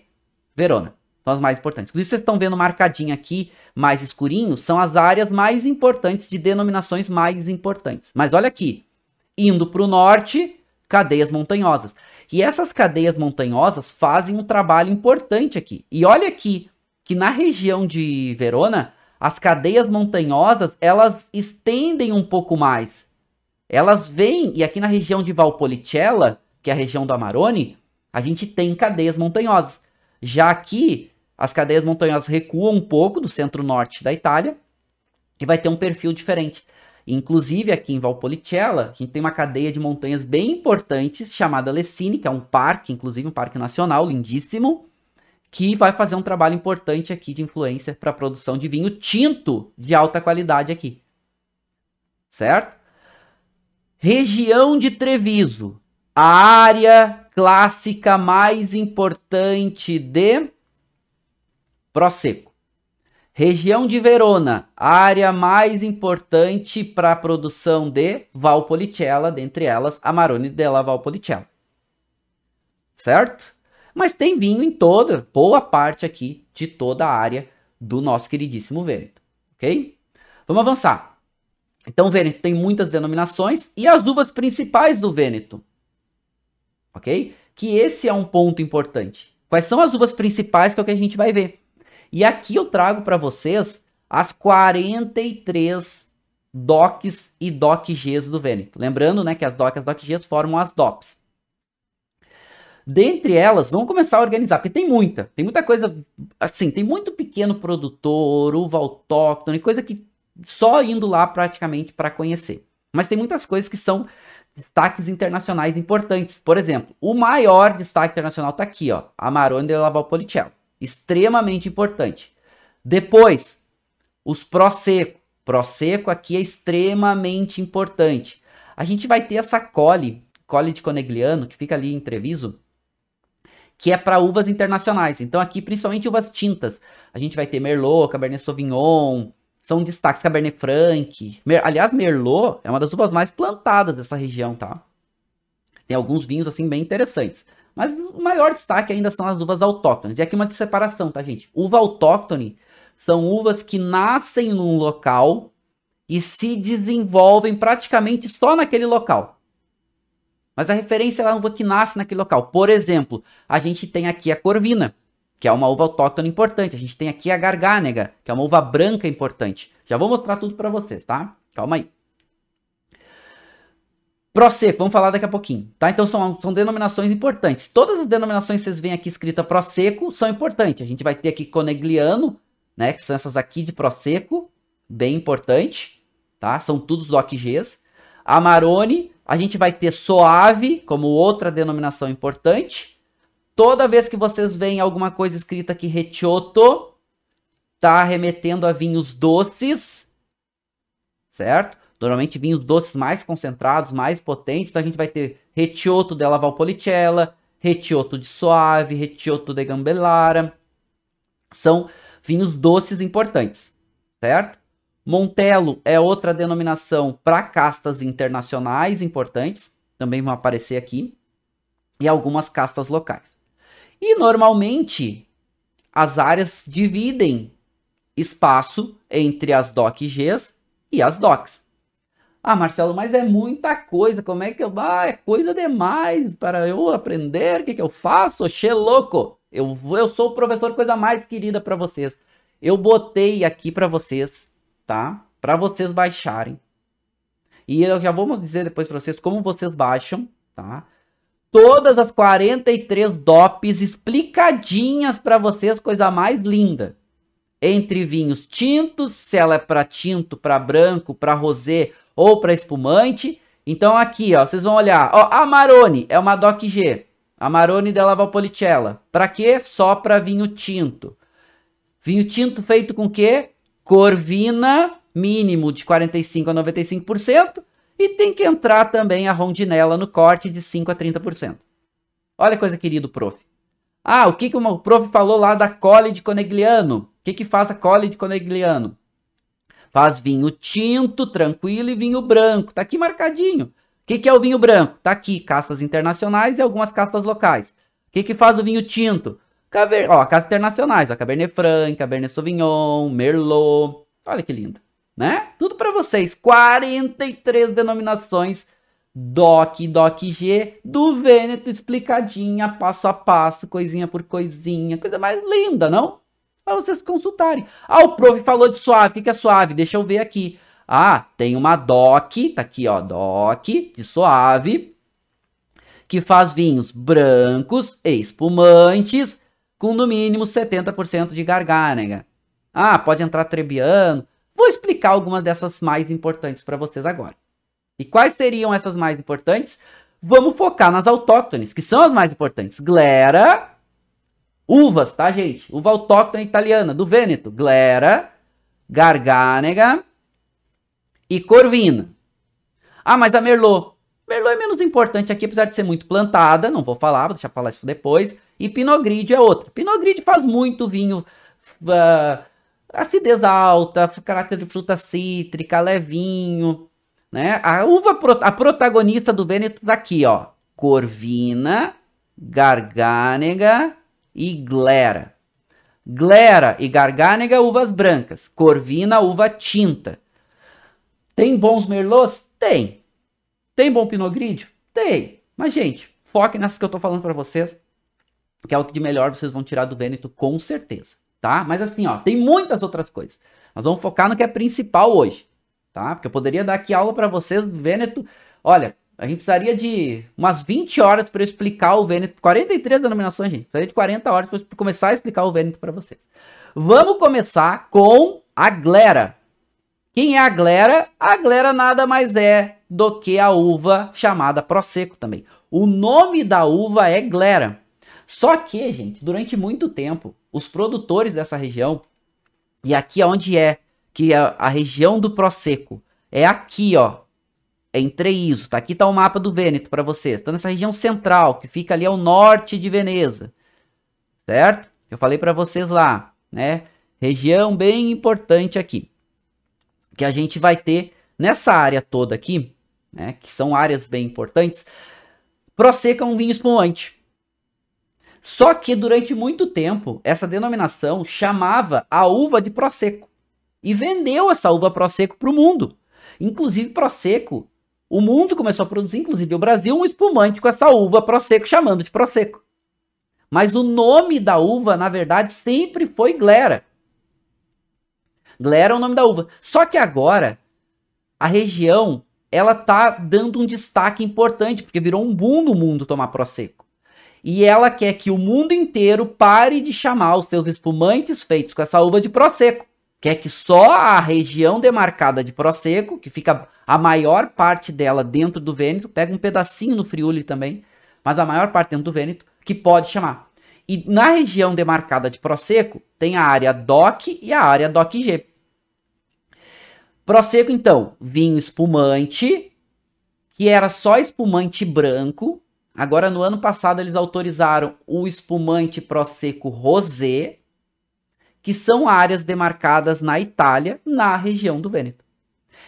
Verona. São as mais importantes. Por isso vocês estão vendo marcadinho aqui, mais escurinho, são as áreas mais importantes de denominações mais importantes. Mas olha aqui, indo para o norte, cadeias montanhosas. E essas cadeias montanhosas fazem um trabalho importante aqui. E olha aqui, que na região de Verona, as cadeias montanhosas, elas estendem um pouco mais. Elas vêm, e aqui na região de Valpolicella, que é a região do Amarone, a gente tem cadeias montanhosas. Já aqui, as cadeias montanhosas recuam um pouco do centro-norte da Itália e vai ter um perfil diferente. Inclusive, aqui em Valpolicella, a gente tem uma cadeia de montanhas bem importantes chamada Lessini, que é um parque, inclusive um parque nacional lindíssimo, que vai fazer um trabalho importante aqui de influência para a produção de vinho tinto de alta qualidade aqui. Certo? Região de Treviso, a área clássica mais importante de Prosecco. Região de Verona, área mais importante para a produção de Valpolicella, dentre elas Amarone della Valpolicella. Certo? mas tem vinho em toda, boa parte aqui de toda a área do nosso queridíssimo Vêneto, ok? Vamos avançar. Então, Vêneto tem muitas denominações e as uvas principais do Vêneto, ok? Que esse é um ponto importante. Quais são as uvas principais que é o que a gente vai ver? E aqui eu trago para vocês as 43 DOCs e DOCGs do Vêneto. Lembrando, né, que as DOCs e as DOCGs formam as DOPs. Dentre elas, vamos começar a organizar, porque tem muita, tem muita coisa, assim, tem muito pequeno produtor, uva autóctone, coisa que só indo lá praticamente para conhecer. Mas tem muitas coisas que são destaques internacionais importantes. Por exemplo, o maior destaque internacional está aqui, ó, Amarone de Valpolicella, extremamente importante. Depois, os Prosecco. Prosecco aqui é extremamente importante. A gente vai ter essa cole, cole de Conegliano, que fica ali em Treviso, que é para uvas internacionais. Então aqui principalmente uvas tintas. A gente vai ter Merlot, Cabernet Sauvignon, são destaques Cabernet Franc. Mer Aliás, Merlot é uma das uvas mais plantadas dessa região, tá? Tem alguns vinhos assim bem interessantes. Mas o maior destaque ainda são as uvas autóctones. E aqui uma separação, tá, gente? Uva autóctone são uvas que nascem num local e se desenvolvem praticamente só naquele local. Mas a referência é uma uva que nasce naquele local. Por exemplo, a gente tem aqui a Corvina. Que é uma uva autóctone importante. A gente tem aqui a Garganega, que é uma uva branca importante. Já vou mostrar tudo para vocês, tá? Calma aí. Prosecco, vamos falar daqui a pouquinho, tá? Então são, são denominações importantes. Todas as denominações que vocês veem aqui escrita Prosecco são importantes. A gente vai ter aqui Conegliano, né? Que são essas aqui de Prosecco, bem importante, tá? São todos DOCGs. Amarone, a gente vai ter Soave como outra denominação importante. Toda vez que vocês veem alguma coisa escrita aqui Recioto, tá remetendo a vinhos doces, certo? Normalmente vinhos doces mais concentrados, mais potentes. Então a gente vai ter Recioto della Valpolicella, Recioto de Soave, Recioto de Gambellara. São vinhos doces importantes, certo? Montelo é outra denominação para castas internacionais importantes, também vão aparecer aqui, e algumas castas locais. E normalmente as áreas dividem espaço entre as DOC-Gs e as DOCs. Ah, Marcelo, mas é muita coisa, como é que eu... Ah, é coisa demais para eu aprender, o que, que eu faço? Che louco! Eu, eu sou o professor coisa mais querida para vocês. Eu botei aqui para vocês tá? Para vocês baixarem. E eu já vou dizer depois para vocês como vocês baixam, tá? Todas as 43 DOPs explicadinhas para vocês, coisa mais linda. Entre vinhos tintos, se ela é para tinto, para branco, para rosé ou para espumante. Então aqui, ó, vocês vão olhar, ó, Amarone é uma DOC G. Amarone della Valpolicella. Para quê? Só para vinho tinto. Vinho tinto feito com quê? Corvina, mínimo de 45% a 95%. E tem que entrar também a rondinela no corte de 5% a 30%. Olha coisa querido, prof. Ah, o que, que o prof falou lá da cole de Conegliano? O que, que faz a cole de Conegliano? Faz vinho tinto, tranquilo e vinho branco. Tá aqui marcadinho. O que, que é o vinho branco? Tá aqui, castas internacionais e algumas castas locais. O que, que faz o vinho tinto? Caber... Ó, casas internacionais, ó, Cabernet Franc, Cabernet Sauvignon, Merlot. Olha que lindo, né? Tudo para vocês. 43 denominações DOC, DOC-G, do Vêneto, explicadinha, passo a passo, coisinha por coisinha. Coisa mais linda, não? Para vocês consultarem. Ah, o prof falou de suave. O que é suave? Deixa eu ver aqui. Ah, tem uma DOC, tá aqui, ó, DOC, de suave, que faz vinhos brancos e espumantes, com no mínimo 70% de garganega. Ah, pode entrar trebiano. Vou explicar algumas dessas mais importantes para vocês agora. E quais seriam essas mais importantes? Vamos focar nas autóctones, que são as mais importantes. Glera, uvas, tá, gente? Uva autóctone italiana, do Vêneto. Glera, Garganega e Corvina. Ah, mas a Merlot. Merlot é menos importante aqui, apesar de ser muito plantada. Não vou falar, vou deixar falar isso depois. E Pinot Grigio é outra. Pinot Grigio faz muito vinho, uh, acidez alta, caráter de fruta cítrica, levinho, né? A uva, a protagonista do daqui, tá ó. Corvina, Garganega e Glera. Glera e Garganega, uvas brancas. Corvina, uva tinta. Tem bons merlots? Tem. Tem bom Pinot Grigio? Tem. Mas, gente, foque nessas que eu tô falando para vocês que é o que de melhor vocês vão tirar do Vêneto com certeza, tá? Mas assim, ó, tem muitas outras coisas. Nós vamos focar no que é principal hoje, tá? Porque eu poderia dar aqui aula para vocês do Vêneto. Olha, a gente precisaria de umas 20 horas para explicar o Vêneto. 43 denominações, gente. Precisaria de 40 horas para começar a explicar o Vêneto para vocês. Vamos começar com a Glera. Quem é a Glera? A Glera nada mais é do que a uva chamada Prosecco também. O nome da uva é Glera. Só que, gente, durante muito tempo, os produtores dessa região, e aqui onde é, que é a região do Prosecco, é aqui, ó, em Treviso, tá? Aqui tá o mapa do Vêneto para vocês. Tá nessa região central, que fica ali ao norte de Veneza, certo? Eu falei para vocês lá, né? Região bem importante aqui, que a gente vai ter nessa área toda aqui, né? Que são áreas bem importantes. Prosecco é um vinho espumante. Só que durante muito tempo, essa denominação chamava a uva de Prosecco e vendeu essa uva Prosecco para o mundo. Inclusive Prosecco, o mundo começou a produzir, inclusive o Brasil, um espumante com essa uva Prosecco chamando de Prosecco. Mas o nome da uva, na verdade, sempre foi Glera. Glera é o nome da uva. Só que agora a região ela tá dando um destaque importante, porque virou um boom no mundo tomar Prosecco. E ela quer que o mundo inteiro pare de chamar os seus espumantes feitos com essa uva de Prosecco. Quer que só a região demarcada de Prosecco, que fica a maior parte dela dentro do Vêneto, pega um pedacinho no Friuli também, mas a maior parte dentro do Vêneto, que pode chamar. E na região demarcada de Prosecco, tem a área DOC e a área DOC-G. Prosecco, então, vinho espumante, que era só espumante branco. Agora, no ano passado, eles autorizaram o espumante Prosecco Rosé, que são áreas demarcadas na Itália, na região do Vêneto.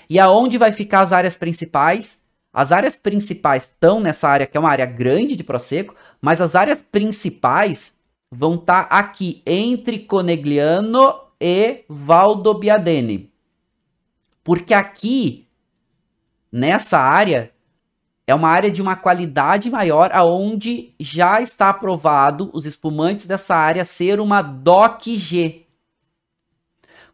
E aonde vai ficar as áreas principais? As áreas principais estão nessa área, que é uma área grande de Prosecco, mas as áreas principais vão estar tá aqui, entre Conegliano e Valdobbiadene. Porque aqui, nessa área, é uma área de uma qualidade maior, aonde já está aprovado os espumantes dessa área ser uma DOC G.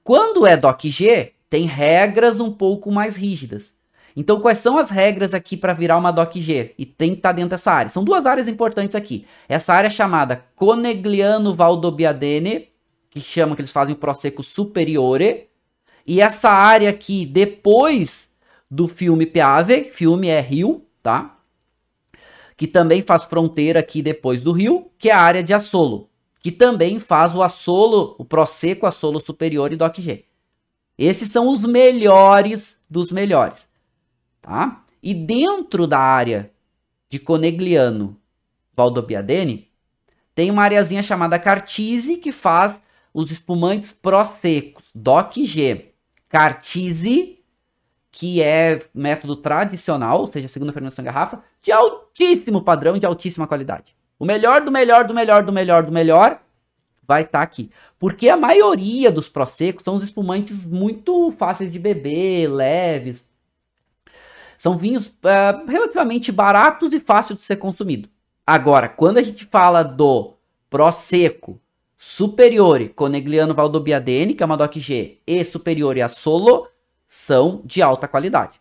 Quando é DOC G, tem regras um pouco mais rígidas. Então, quais são as regras aqui para virar uma DOC G? E tem que estar tá dentro dessa área. São duas áreas importantes aqui. Essa área é chamada Conegliano Valdobbiadene, que chama que eles fazem o Prosecco Superiore, e essa área aqui, depois do filme Piave, filme é Rio, tá? Que também faz fronteira aqui depois do Rio, que é a área de Assolo, que também faz o Assolo, o Prosecco Assolo Superior e Doc G. Esses são os melhores dos melhores, tá? E dentro da área de Conegliano Valdobbiadene, tem uma areazinha chamada Cartise que faz os espumantes Prosecos, Doc G. Cartise, que é método tradicional, ou seja, segunda fermentação em garrafa, de altíssimo padrão, de altíssima qualidade. O melhor do melhor do melhor do melhor do melhor vai estar tá aqui. Porque a maioria dos prosecos são os espumantes muito fáceis de beber, leves. São vinhos uh, relativamente baratos e fáceis de ser consumido. Agora, quando a gente fala do Prosecco Superiore Conegliano Valdobbiadene, que é uma DOC G, e Superiore a Solo, são de alta qualidade.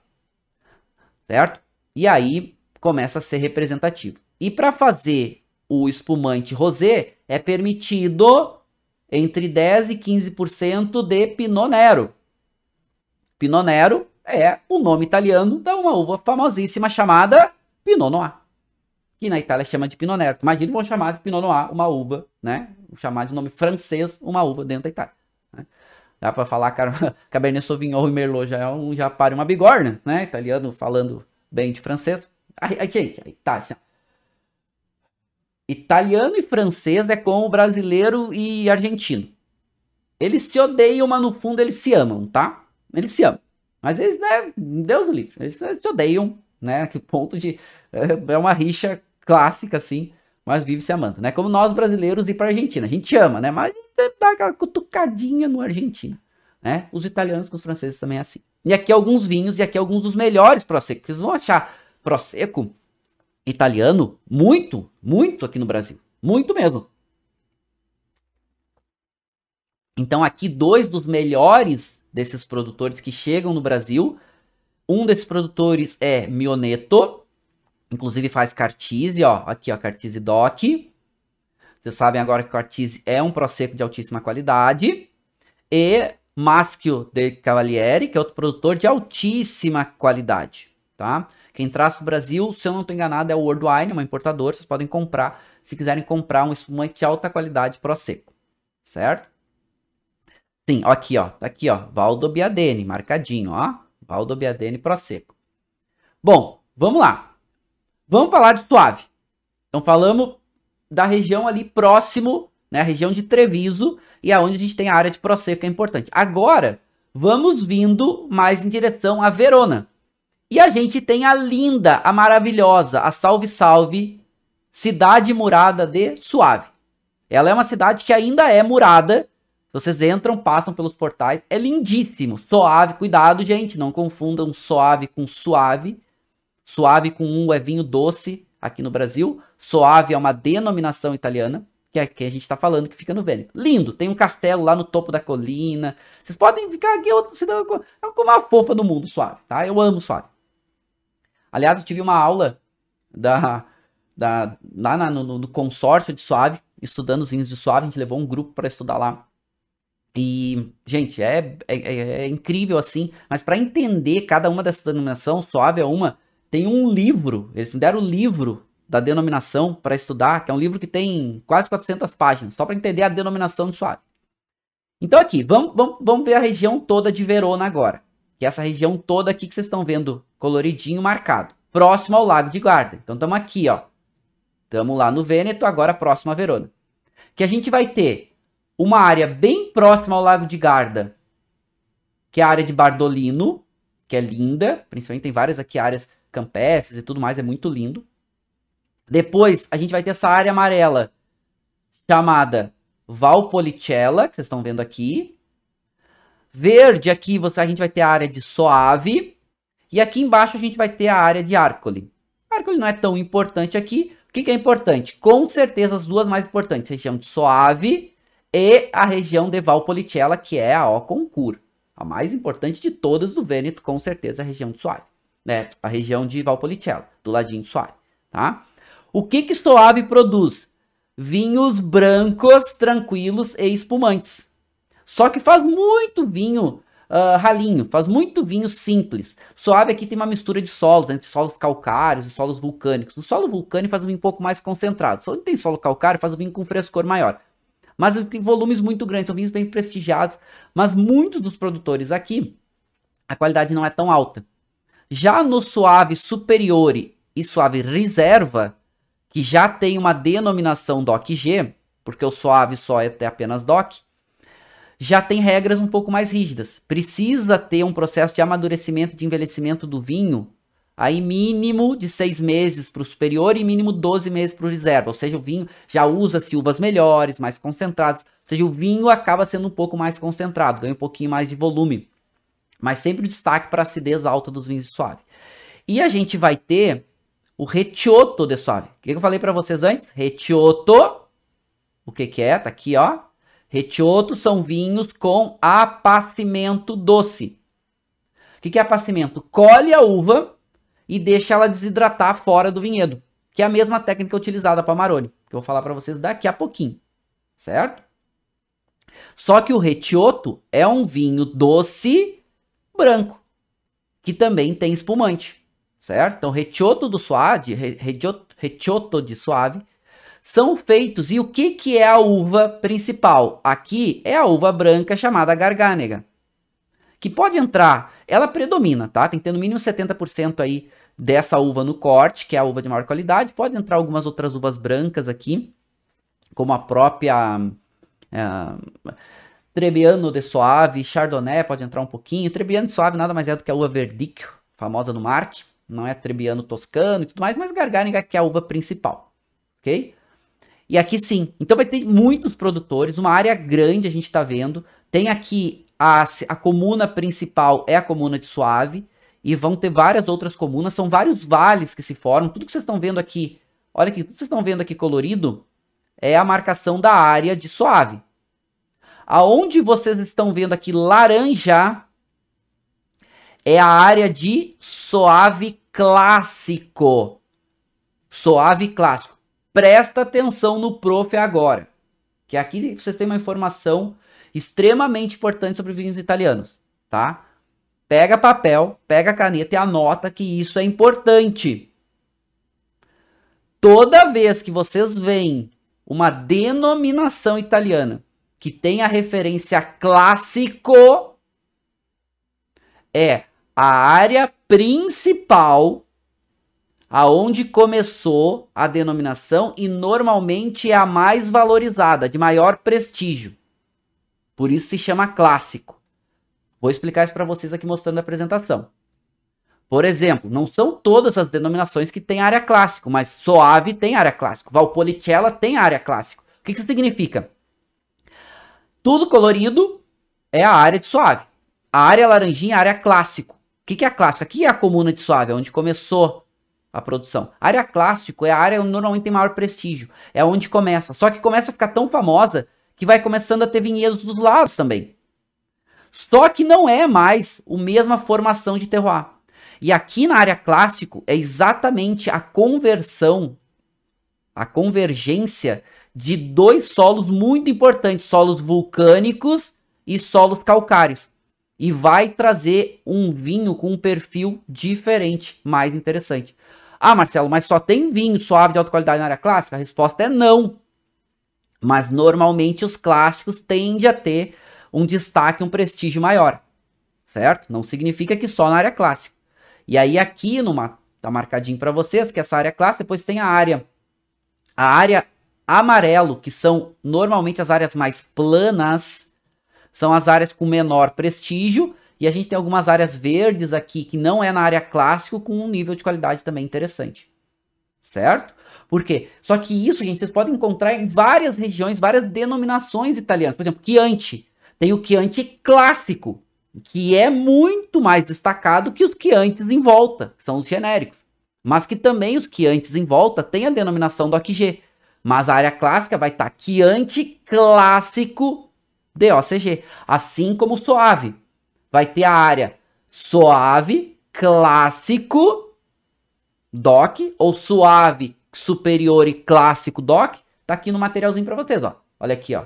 Certo? E aí começa a ser representativo. E para fazer o espumante rosé, é permitido entre 10 e 15% de Pinot Nero. Pinot Nero é o nome italiano de uma uva famosíssima chamada Pinot Noir que na Itália chama de Pinot Nero. Imagina vão chamar de Pinot Noir uma uva, né? Chamar de nome francês uma uva dentro da Itália. Né? Dá para falar que Cabernet Sauvignon e Merlot já é um já pare uma bigorna, né? Italiano falando bem de francês. Aí, aí gente, aí tá assim, Italiano e francês é como brasileiro e argentino. Eles se odeiam, mas no fundo eles se amam, tá? Eles se amam. Mas eles, né, Deus livre, eles se odeiam, né? Que ponto de. É uma rixa clássica, assim, mas vive se amando, né? Como nós brasileiros ir para Argentina. A gente ama, né? Mas dá aquela cutucadinha no Argentina, né? Os italianos com os franceses também é assim. E aqui alguns vinhos, e aqui alguns dos melhores Prosecco. Vocês vão achar Prosecco italiano muito, muito aqui no Brasil. Muito mesmo. Então aqui dois dos melhores desses produtores que chegam no Brasil. Um desses produtores é Mioneto, Inclusive faz Cartise, ó. Aqui, ó, Cartise Doc. Vocês sabem agora que Cartise é um Prosecco de altíssima qualidade. E Maschio de Cavalieri, que é outro produtor de altíssima qualidade, tá? Quem traz para o Brasil, se eu não estou enganado, é o World Wine, uma importadora. Vocês podem comprar, se quiserem comprar um espumante de alta qualidade Prosecco, certo? Sim, ó, aqui, ó. Tá aqui, ó. Valdo Biadene, marcadinho, ó. Valdo Biadene Prosecco. Bom, vamos lá. Vamos falar de suave. Então falamos da região ali próximo, né, a região de Treviso, e aonde a gente tem a área de Prosecco, é importante. Agora, vamos vindo mais em direção a Verona. E a gente tem a linda, a maravilhosa, a salve salve, cidade murada de Suave. Ela é uma cidade que ainda é murada. Vocês entram, passam pelos portais, é lindíssimo. Suave, cuidado, gente, não confundam suave com suave. Suave com um é vinho doce aqui no Brasil. Suave é uma denominação italiana, que é que a gente tá falando que fica no Vêneto. Lindo, tem um castelo lá no topo da colina. Vocês podem ficar aqui, outra cidade, é como a fofa do mundo, suave, tá? Eu amo suave. Aliás, eu tive uma aula da, da, lá na, no, no, consórcio de suave, estudando os vinhos de suave, a gente levou um grupo para estudar lá. E, gente, é, é, é, é incrível assim, mas para entender cada uma dessas denominações, suave é uma, tem um livro, eles me deram o livro da denominação para estudar, que é um livro que tem quase 400 páginas, só para entender a denominação de suave. Então aqui, vamos, vamos, vamos ver a região toda de Verona agora. Que é essa região toda aqui que vocês estão vendo coloridinho marcado. Próximo ao Lago de Garda. Então estamos aqui, ó. Estamos lá no Vêneto, agora próximo a Verona. Que a gente vai ter uma área bem próxima ao Lago de Garda, que é a área de Bardolino, que é linda. Principalmente tem várias aqui áreas campestres e tudo mais, é muito lindo. Depois, a gente vai ter essa área amarela chamada Valpolicella, que vocês estão vendo aqui. Verde aqui você, a gente vai ter a área de Soave. E aqui embaixo a gente vai ter a área de Arcoli. Arcoli não é tão importante aqui. O que, que é importante? Com certeza as duas mais importantes, a região de Soave e a região de Valpolicella, que é a Oconcur. A mais importante de todas do Vêneto, com certeza, a região de Soave. Né? A região de Valpolicella, do ladinho de Soave. Tá? O que que Soave produz? Vinhos brancos, tranquilos e espumantes. Só que faz muito vinho uh, ralinho, faz muito vinho simples. Soave aqui tem uma mistura de solos, entre solos calcários e solos vulcânicos. O solo vulcânico faz um vinho um pouco mais concentrado. Só tem solo calcário, faz um vinho com frescor maior. Mas tem volumes muito grandes, são vinhos bem prestigiados. Mas muitos dos produtores aqui, a qualidade não é tão alta. Já no suave superiore e suave reserva, que já tem uma denominação DOC-G, porque o suave só é até apenas DOC, já tem regras um pouco mais rígidas. Precisa ter um processo de amadurecimento, de envelhecimento do vinho, aí mínimo de seis meses para o superior e mínimo 12 meses para o reserva. Ou seja, o vinho já usa-se uvas melhores, mais concentradas. Ou seja, o vinho acaba sendo um pouco mais concentrado, ganha um pouquinho mais de volume. Mas sempre destaque para a acidez alta dos vinhos de suave. E a gente vai ter o retioto de suave. O que eu falei para vocês antes? Retioto. O que que é? Tá aqui, ó. Retioto são vinhos com apacimento doce. O que que é apacimento? Colhe a uva e deixa ela desidratar fora do vinhedo, que é a mesma técnica utilizada para Maroni, que eu vou falar para vocês daqui a pouquinho, certo? Só que o retioto é um vinho doce branco, que também tem espumante certo? Então, retioto do suave, retioto de suave, são feitos. E o que, que é a uva principal? Aqui é a uva branca chamada garganega, que pode entrar, ela predomina, tá? Tem que ter no mínimo 70% aí dessa uva no corte, que é a uva de maior qualidade. Pode entrar algumas outras uvas brancas aqui, como a própria é, Trebbiano de Suave, Chardonnay pode entrar um pouquinho. Trebbiano de Suave nada mais é do que a uva Verdicchio, famosa no Marque não é Trebbiano toscano e tudo mais, mas Garganega que é a uva principal, ok? E aqui sim, então vai ter muitos produtores, uma área grande a gente está vendo, tem aqui a, a comuna principal é a comuna de Suave, e vão ter várias outras comunas, são vários vales que se formam, tudo que vocês estão vendo aqui, olha aqui, tudo que vocês estão vendo aqui colorido, é a marcação da área de Suave. Aonde vocês estão vendo aqui laranja, é a área de Soave clássico. Suave clássico. Presta atenção no prof agora. Que aqui vocês têm uma informação extremamente importante sobre vinhos italianos, tá? Pega papel, pega caneta e anota que isso é importante. Toda vez que vocês veem uma denominação italiana que tem a referência clássico, é a área principal aonde começou a denominação e normalmente é a mais valorizada, de maior prestígio. Por isso se chama clássico. Vou explicar isso para vocês aqui mostrando a apresentação. Por exemplo, não são todas as denominações que têm área clássico, mas Soave tem área clássico, Valpolicella tem área clássico. O que isso significa? Tudo colorido é a área de Soave. A área laranjinha é a área clássico. O que, que é a clássica? Aqui é a comuna de Suave, onde começou a produção. A área clássico é a área onde normalmente tem maior prestígio. É onde começa. Só que começa a ficar tão famosa que vai começando a ter vinhedos dos lados também. Só que não é mais a mesma formação de terroir. E aqui na área clássico é exatamente a conversão, a convergência de dois solos muito importantes, solos vulcânicos e solos calcários. E vai trazer um vinho com um perfil diferente, mais interessante. Ah, Marcelo, mas só tem vinho suave de alta qualidade na área clássica? A resposta é não. Mas normalmente os clássicos tendem a ter um destaque, um prestígio maior. Certo? Não significa que só na área clássica. E aí aqui numa tá marcadinho para vocês que essa área clássica, depois tem a área a área amarelo, que são normalmente as áreas mais planas, são as áreas com menor prestígio e a gente tem algumas áreas verdes aqui que não é na área clássico com um nível de qualidade também interessante. Certo? Por quê? Só que isso, gente, vocês podem encontrar em várias regiões, várias denominações italianas. Por exemplo, Chianti. Tem o Chianti clássico, que é muito mais destacado que os Chiantis em volta, que são os genéricos. Mas que também os Chiantis em volta têm a denominação do AQG. Mas a área clássica vai estar tá Chianti clássico DOCG. Assim como suave vai ter a área suave, clássico, DOC, ou suave, superior e clássico DOC. Tá aqui no materialzinho para vocês, ó. Olha aqui, ó.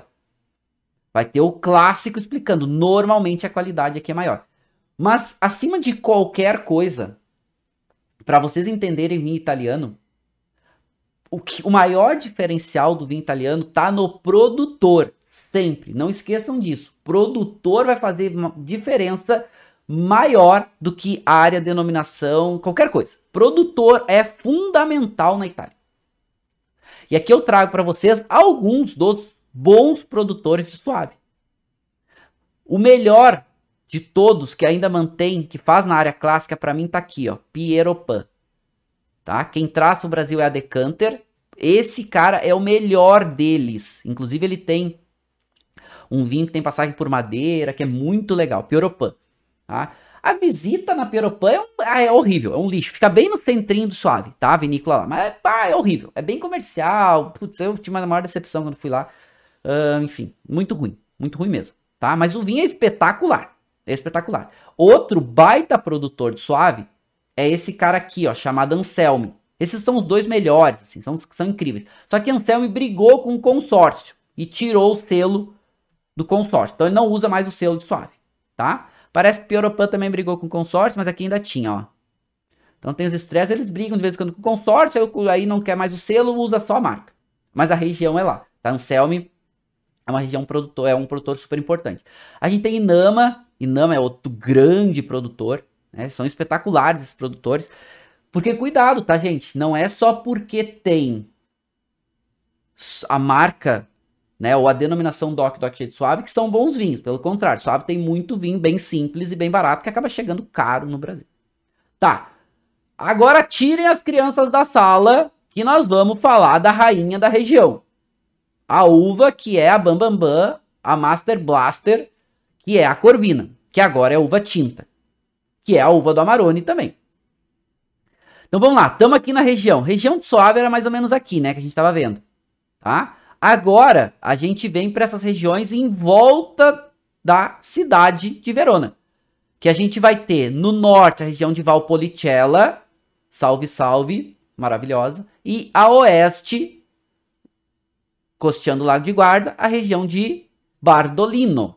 Vai ter o clássico explicando. Normalmente a qualidade aqui é maior. Mas, acima de qualquer coisa, para vocês entenderem vinho italiano, o, que, o maior diferencial do vinho italiano tá no produtor. Sempre. Não esqueçam disso. Produtor vai fazer uma diferença maior do que área, denominação, qualquer coisa. Produtor é fundamental na Itália. E aqui eu trago para vocês alguns dos bons produtores de suave. O melhor de todos que ainda mantém, que faz na área clássica, para mim tá aqui, ó, Piero Pan. Tá? Quem traz pro Brasil é a Decanter. Esse cara é o melhor deles. Inclusive ele tem um vinho que tem passagem por madeira, que é muito legal, Pioropan. Tá? A visita na Pioropan é, um, ah, é, horrível, é um lixo. Fica bem no centrinho do suave, tá? A vinícola lá. Mas ah, é horrível. É bem comercial. Putz, eu tive uma maior decepção quando fui lá. Uh, enfim, muito ruim. Muito ruim mesmo, tá? Mas o vinho é espetacular. É espetacular. Outro baita produtor de suave é esse cara aqui, ó, chamado Anselme. Esses são os dois melhores, assim, são, são incríveis. Só que Anselme brigou com o consórcio e tirou o selo do consórcio. Então ele não usa mais o selo de suave, tá? Parece que Pioropan também brigou com o consórcio, mas aqui ainda tinha, ó. Então tem os estresses, eles brigam de vez em quando com o consórcio, aí não quer mais o selo, usa só a marca. Mas a região é lá, tá? Anselme é uma região produtor, é um produtor super importante. A gente tem Inama, Inama é outro grande produtor, né? São espetaculares esses produtores. Porque cuidado, tá, gente? Não é só porque tem a marca né, ou a denominação DOC, DOC de suave, que são bons vinhos. Pelo contrário, suave tem muito vinho bem simples e bem barato que acaba chegando caro no Brasil. Tá. Agora tirem as crianças da sala que nós vamos falar da rainha da região. A uva que é a Bambambam, Bam Bam, a Master Blaster, que é a Corvina, que agora é uva tinta, que é a uva do Amarone também. Então vamos lá, estamos aqui na região. Região de suave era mais ou menos aqui, né, que a gente estava vendo, tá? Agora, a gente vem para essas regiões em volta da cidade de Verona. Que a gente vai ter no norte a região de Valpolicella, salve, salve, maravilhosa. E a oeste, costeando o Lago de Guarda, a região de Bardolino.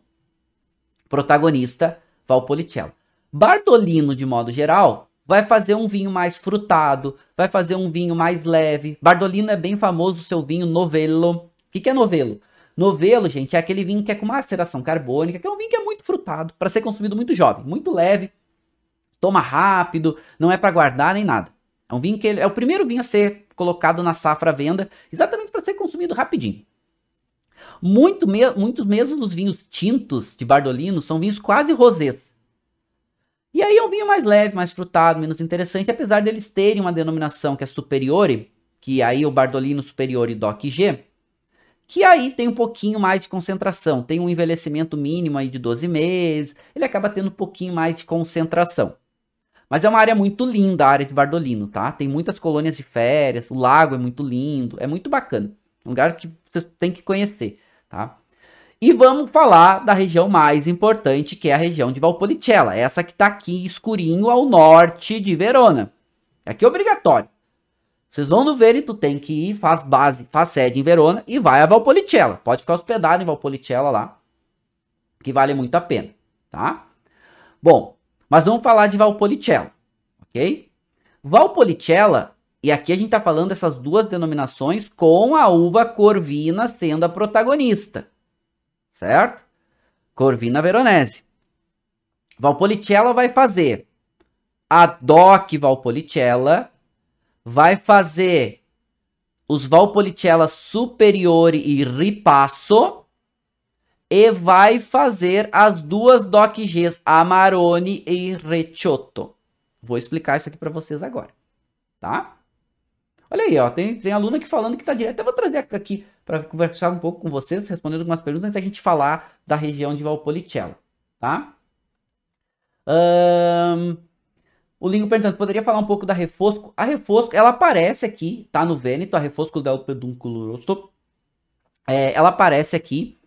Protagonista Valpolicella. Bardolino, de modo geral, vai fazer um vinho mais frutado, vai fazer um vinho mais leve. Bardolino é bem famoso o seu vinho Novello, o que, que é novelo? Novelo, gente, é aquele vinho que é com maceração carbônica, que é um vinho que é muito frutado, para ser consumido muito jovem, muito leve, toma rápido, não é para guardar nem nada. É um vinho que ele, é o primeiro vinho a ser colocado na safra à venda, exatamente para ser consumido rapidinho. Muito me, muitos mesmo dos vinhos tintos de Bardolino são vinhos quase rosés. E aí é um vinho mais leve, mais frutado, menos interessante, apesar deles terem uma denominação que é superiore, que aí o Bardolino Superiore DOC G, que aí tem um pouquinho mais de concentração, tem um envelhecimento mínimo aí de 12 meses, ele acaba tendo um pouquinho mais de concentração. Mas é uma área muito linda, a área de Bardolino, tá? Tem muitas colônias de férias, o lago é muito lindo, é muito bacana. É um lugar que vocês têm que conhecer, tá? E vamos falar da região mais importante, que é a região de Valpolicella. Essa que está aqui escurinho ao norte de Verona. Aqui é obrigatório. Vocês vão no Veneto, tem que ir, faz base, faz sede em Verona e vai a Valpolicella. Pode ficar hospedado em Valpolicella lá, que vale muito a pena, tá? Bom, mas vamos falar de Valpolicella, ok? Valpolicella, e aqui a gente está falando dessas duas denominações com a uva Corvina sendo a protagonista certo? Corvina Veronese. Valpolicella vai fazer a DOC Valpolicella, vai fazer os Valpolicella Superiore e Ripasso e vai fazer as duas DOC Gs, Amarone e Recioto. Vou explicar isso aqui para vocês agora, tá? Olha aí, ó, tem, tem aluno aqui falando que tá direto. Eu vou trazer aqui para conversar um pouco com vocês, respondendo algumas perguntas antes da gente falar da região de Valpolicella, tá? Um, o Lingo perguntando, poderia falar um pouco da Refosco? A Refosco, ela aparece aqui, tá no Vêneto, a Refosco del Pedúnculo Rosso. É, ela aparece aqui.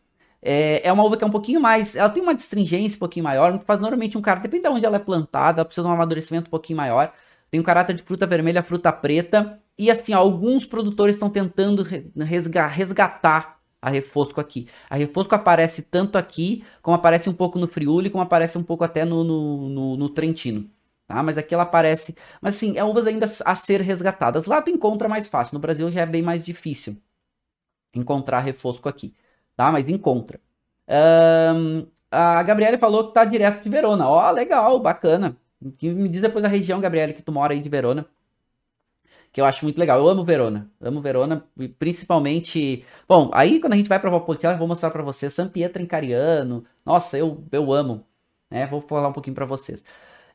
É, é, uma uva que é um pouquinho mais. Ela tem uma distringência um pouquinho maior. Faz normalmente um cara, depende de onde ela é plantada, ela precisa de um amadurecimento um pouquinho maior. Tem um caráter de fruta vermelha, fruta preta. E assim, alguns produtores estão tentando resgatar a Refosco aqui. A Refosco aparece tanto aqui, como aparece um pouco no Friuli, como aparece um pouco até no, no, no, no Trentino. Tá? Mas aqui ela aparece. Mas assim, é uvas ainda a ser resgatadas. Lá tu encontra mais fácil. No Brasil já é bem mais difícil encontrar Refosco aqui. Tá? Mas encontra. Um, a Gabriele falou que tá direto de Verona. Ó, legal, bacana. Me diz depois a região, Gabriele, que tu mora aí de Verona que eu acho muito legal. Eu amo Verona. Amo Verona, principalmente. Bom, aí quando a gente vai para Valpolicella, eu vou mostrar para vocês San Pietro em Cariano. Nossa, eu, eu amo. Né? Vou falar um pouquinho para vocês.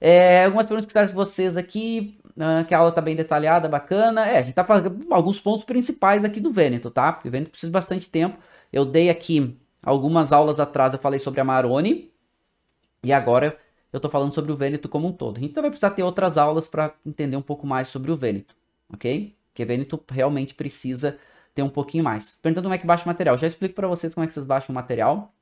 É, algumas perguntas que de vocês aqui, uh, que a aula tá bem detalhada, bacana. É, a gente tá falando alguns pontos principais aqui do Vêneto, tá? Porque o Vêneto precisa de bastante tempo. Eu dei aqui algumas aulas atrás, eu falei sobre a Maroni. E agora eu tô falando sobre o Vêneto como um todo. Então vai precisar ter outras aulas para entender um pouco mais sobre o Vêneto ok? Que Veneto realmente precisa ter um pouquinho mais. Perguntando como é que baixa o material. Já explico para vocês como é que vocês baixam o material.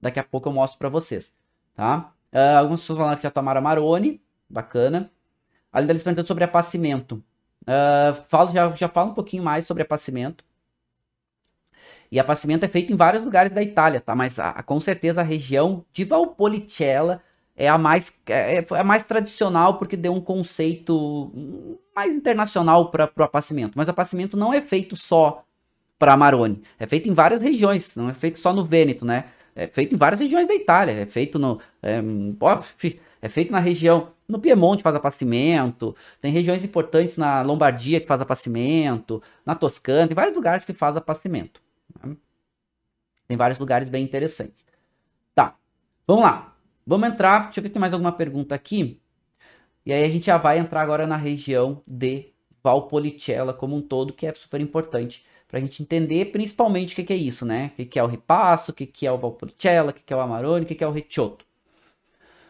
Daqui a pouco eu mostro para vocês, tá? Uh, algumas pessoas falaram que já tomaram Maroni, bacana. Além deles perguntando sobre apacimento. Uh, falo, já, já falo um pouquinho mais sobre apacimento. E apacimento é feito em vários lugares da Itália, tá? Mas a, com certeza a região de Valpolicella é a mais, é, é a mais tradicional porque deu um conceito mais internacional para o apacimento. Mas o apacimento não é feito só para Amarone, é feito em várias regiões, não é feito só no Vêneto, né? É feito em várias regiões da Itália, é feito no. É, é feito na região. No Piemonte faz apacimento, tem regiões importantes na Lombardia que faz apacimento, na Toscana, tem vários lugares que faz apacimento. Né? Tem vários lugares bem interessantes. Tá, vamos lá. Vamos entrar, deixa eu ver se tem mais alguma pergunta aqui. E aí a gente já vai entrar agora na região de Valpolicella como um todo, que é super importante para a gente entender principalmente o que, que, é isso, né? O que, que é o ripasso, o que, que é o Valpolicella, o que, que é o Amarone, o que, que é o Recioto.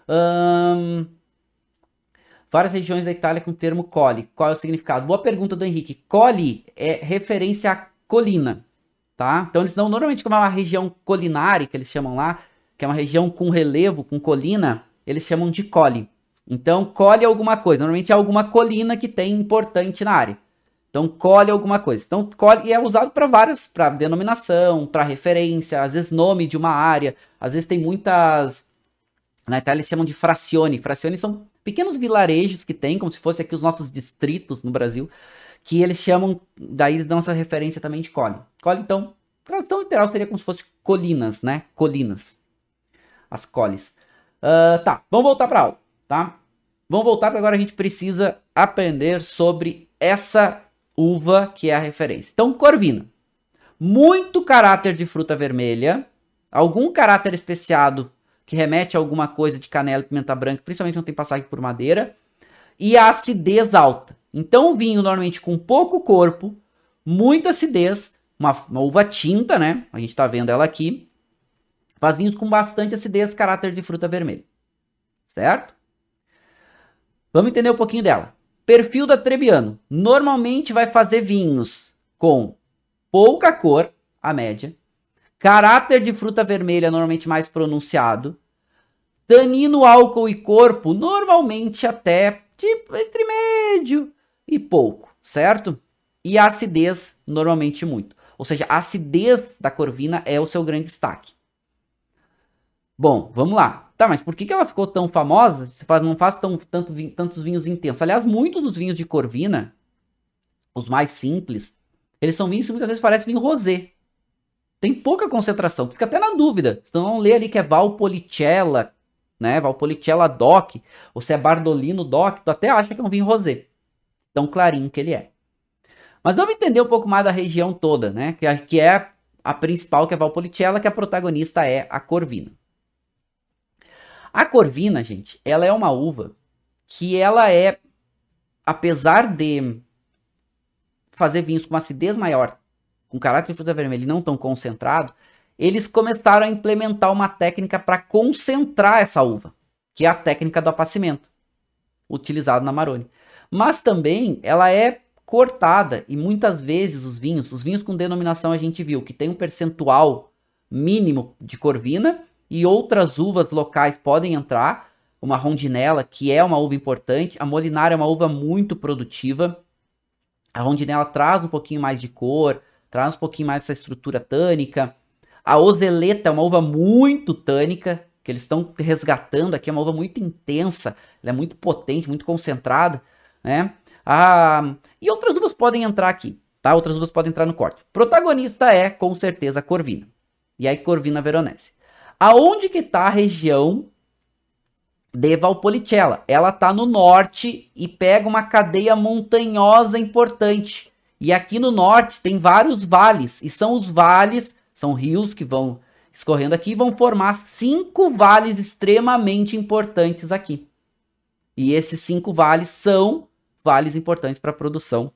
Hum, várias regiões da Itália com o termo coli. Qual é o significado? Boa pergunta do Henrique. Coli é referência à colina, tá? Então eles dão normalmente como é uma região colinária, que eles chamam lá, que é uma região com relevo, com colina, eles chamam de coli. Então, colhe alguma coisa. Normalmente é alguma colina que tem importante na área. Então, colhe alguma coisa. Então, colhe e é usado para várias, para denominação, para referência, às vezes nome de uma área. Às vezes tem muitas. Na Itália eles chamam de frazioni. Frazioni são pequenos vilarejos que tem, como se fossem aqui os nossos distritos no Brasil, que eles chamam, daí dão essa referência também de cole. Cole, então, tradução literal seria como se fosse colinas, né? Colinas as coles. Uh, tá, vamos voltar para aula, tá? Vamos voltar porque agora a gente precisa aprender sobre essa uva que é a referência. Então, corvina. Muito caráter de fruta vermelha, algum caráter especiado que remete a alguma coisa de canela e pimenta branca, principalmente não tem passagem por madeira, e a acidez alta. Então, vinho normalmente com pouco corpo, muita acidez, uma, uma uva tinta, né? A gente tá vendo ela aqui, Faz vinhos com bastante acidez, caráter de fruta vermelha. Certo? Vamos entender um pouquinho dela. Perfil da Trebbiano. Normalmente vai fazer vinhos com pouca cor, a média. Caráter de fruta vermelha normalmente mais pronunciado. Tanino, álcool e corpo normalmente até tipo entre médio e pouco, certo? E acidez normalmente muito. Ou seja, a acidez da corvina é o seu grande destaque. Bom, vamos lá. Tá, mas por que, que ela ficou tão famosa? Você faz, não faz tão, tanto, tantos vinhos intensos. Aliás, muitos dos vinhos de Corvina, os mais simples, eles são vinhos que muitas vezes parecem vinho rosé. Tem pouca concentração. Fica até na dúvida. Tu não lê ali que é Valpolicella, né? Valpolicella DOC, ou se é Bardolino DOC, tu até acha que é um vinho rosé. Tão clarinho que ele é. Mas vamos entender um pouco mais da região toda, né? Que, que é a principal, que é Valpolicella, que a protagonista é a Corvina. A corvina, gente, ela é uma uva que ela é, apesar de fazer vinhos com acidez maior, com caráter de fruta vermelha e não tão concentrado, eles começaram a implementar uma técnica para concentrar essa uva, que é a técnica do apacimento, utilizada na Maroni. Mas também ela é cortada e muitas vezes os vinhos, os vinhos com denominação a gente viu que tem um percentual mínimo de corvina e outras uvas locais podem entrar. Uma rondinela, que é uma uva importante. A molinara é uma uva muito produtiva. A rondinela traz um pouquinho mais de cor, traz um pouquinho mais essa estrutura tânica. A ozeleta é uma uva muito tânica, que eles estão resgatando aqui, é uma uva muito intensa, ela é muito potente, muito concentrada, né? Ah, e outras uvas podem entrar aqui, tá? Outras uvas podem entrar no corte. Protagonista é, com certeza, a Corvina. E aí, Corvina Veronese. Aonde que está a região de Valpolicella? Ela está no norte e pega uma cadeia montanhosa importante. E aqui no norte tem vários vales, e são os vales, são rios que vão escorrendo aqui vão formar cinco vales extremamente importantes aqui. E esses cinco vales são vales importantes para a produção,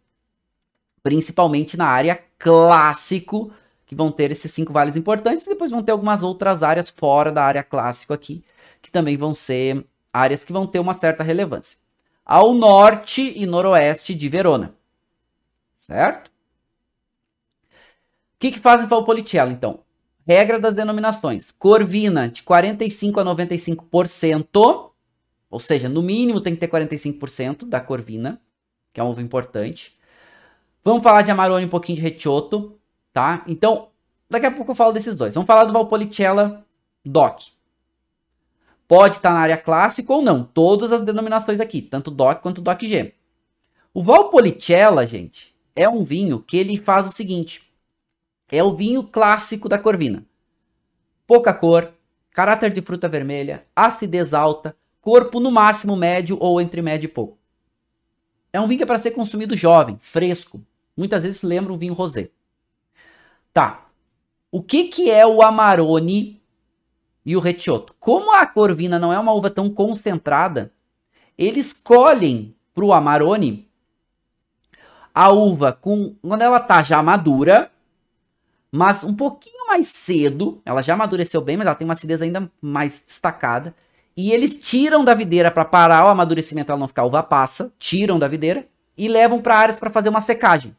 principalmente na área clássico que vão ter esses cinco vales importantes, e depois vão ter algumas outras áreas fora da área clássico aqui, que também vão ser áreas que vão ter uma certa relevância. Ao norte e noroeste de Verona. Certo? O que, que fazem Valpolicella, então? Regra das denominações. Corvina, de 45% a 95%, ou seja, no mínimo tem que ter 45% da Corvina, que é um ovo importante. Vamos falar de Amarone, um pouquinho de Recioto tá? Então, daqui a pouco eu falo desses dois. Vamos falar do Valpolicella DOC. Pode estar na área clássica ou não. Todas as denominações aqui, tanto DOC quanto DOC-G. O Valpolicella, gente, é um vinho que ele faz o seguinte. É o vinho clássico da Corvina. Pouca cor, caráter de fruta vermelha, acidez alta, corpo no máximo médio ou entre médio e pouco. É um vinho que é para ser consumido jovem, fresco. Muitas vezes lembra um vinho rosé. Tá. O que que é o Amarone e o Recioto? Como a Corvina não é uma uva tão concentrada, eles colhem para o Amarone a uva com quando ela tá já madura, mas um pouquinho mais cedo, ela já amadureceu bem, mas ela tem uma acidez ainda mais destacada. E eles tiram da videira para parar o amadurecimento, ela não ficar uva passa, tiram da videira e levam para áreas para fazer uma secagem.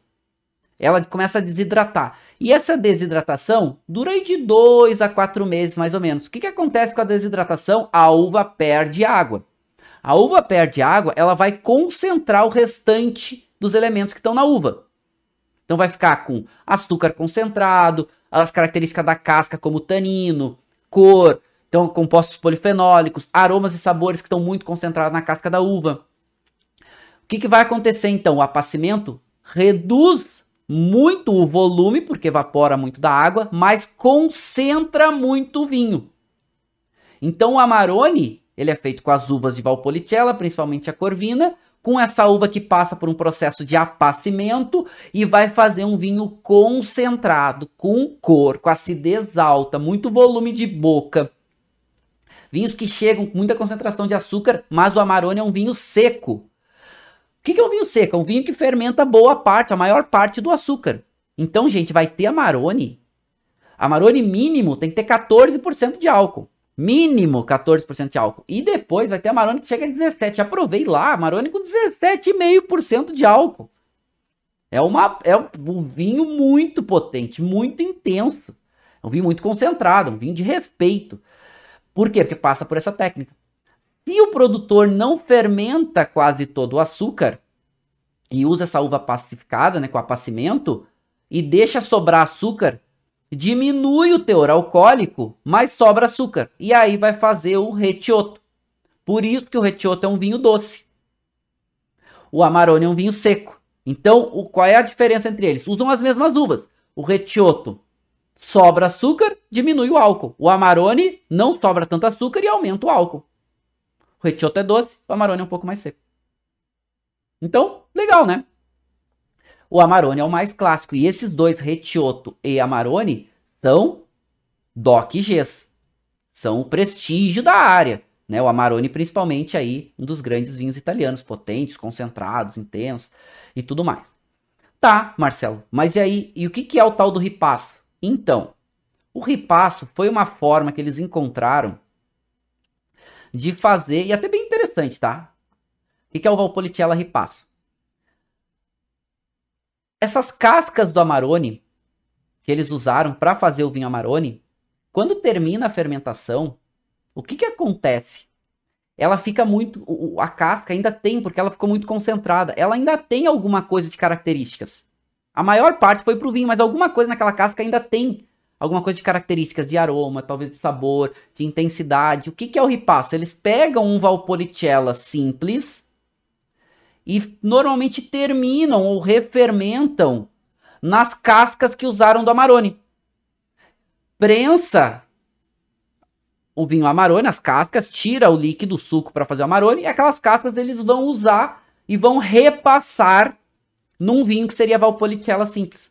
Ela começa a desidratar. E essa desidratação dura de 2 a 4 meses, mais ou menos. O que, que acontece com a desidratação? A uva perde água. A uva perde água, ela vai concentrar o restante dos elementos que estão na uva. Então vai ficar com açúcar concentrado, as características da casca como tanino, cor, então compostos polifenólicos, aromas e sabores que estão muito concentrados na casca da uva. O que, que vai acontecer então? O apacimento reduz muito o volume, porque evapora muito da água, mas concentra muito o vinho. Então o Amarone, ele é feito com as uvas de Valpolicella, principalmente a Corvina, com essa uva que passa por um processo de apacimento e vai fazer um vinho concentrado, com cor, com acidez alta, muito volume de boca. Vinhos que chegam com muita concentração de açúcar, mas o Amarone é um vinho seco, que, que é um vinho seco? É um vinho que fermenta boa parte, a maior parte do açúcar. Então, gente, vai ter Amarone. Amarone mínimo tem que ter 14% de álcool. Mínimo 14% de álcool. E depois vai ter Amarone que chega a 17%. Já provei lá, Amarone com 17,5% de álcool. É, uma, é um vinho muito potente, muito intenso. É um vinho muito concentrado, um vinho de respeito. Por quê? Porque passa por essa técnica. Se o produtor não fermenta quase todo o açúcar e usa essa uva pacificada, né, com apacimento, e deixa sobrar açúcar, diminui o teor alcoólico, mas sobra açúcar. E aí vai fazer o retioto. Por isso que o retioto é um vinho doce. O Amarone é um vinho seco. Então, o, qual é a diferença entre eles? Usam as mesmas uvas. O retioto sobra açúcar, diminui o álcool. O Amarone não sobra tanto açúcar e aumenta o álcool. O retioto é doce, o Amarone é um pouco mais seco. Então, legal, né? O Amarone é o mais clássico. E esses dois, Retioto e Amarone, são DOC Gs. São o prestígio da área. Né? O Amarone, principalmente, aí, um dos grandes vinhos italianos, potentes, concentrados, intensos e tudo mais. Tá, Marcelo, mas e aí? E o que, que é o tal do ripasso? Então, o ripasso foi uma forma que eles encontraram de fazer, e até bem interessante, tá? O que é o Valpolicella ripasso? Essas cascas do Amarone que eles usaram para fazer o vinho Amarone, quando termina a fermentação, o que, que acontece? Ela fica muito. A casca ainda tem, porque ela ficou muito concentrada. Ela ainda tem alguma coisa de características. A maior parte foi pro vinho, mas alguma coisa naquela casca ainda tem alguma coisa de características de aroma, talvez de sabor, de intensidade. O que, que é o ripasso? Eles pegam um Valpolicella simples e normalmente terminam ou refermentam nas cascas que usaram do Amarone. Prensa o vinho Amarone, as cascas, tira o líquido, o suco para fazer o Amarone, e aquelas cascas eles vão usar e vão repassar num vinho que seria Valpolicella simples.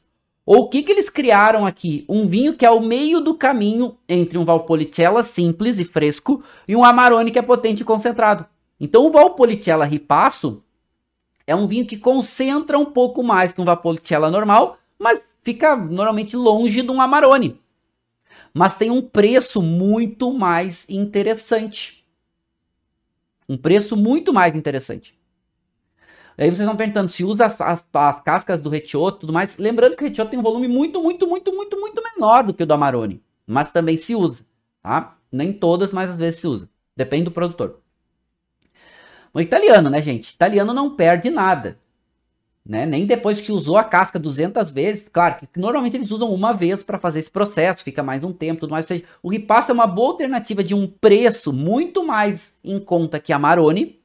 Ou o que, que eles criaram aqui? Um vinho que é o meio do caminho entre um Valpolicella simples e fresco e um Amarone que é potente e concentrado. Então o Valpolicella ripasso é um vinho que concentra um pouco mais que um Valpolicella normal, mas fica normalmente longe de um Amarone. Mas tem um preço muito mais interessante. Um preço muito mais interessante. Aí vocês estão perguntando se usa as, as, as cascas do Retioto e tudo mais. Lembrando que o Retioto tem um volume muito, muito, muito, muito, muito menor do que o do Amarone. Mas também se usa, tá? Nem todas, mas às vezes se usa. Depende do produtor. O italiano, né, gente? Italiano não perde nada. Né? Nem depois que usou a casca 200 vezes. Claro que normalmente eles usam uma vez para fazer esse processo, fica mais um tempo, tudo mais. Ou seja, o ripasso é uma boa alternativa de um preço muito mais em conta que a Maroni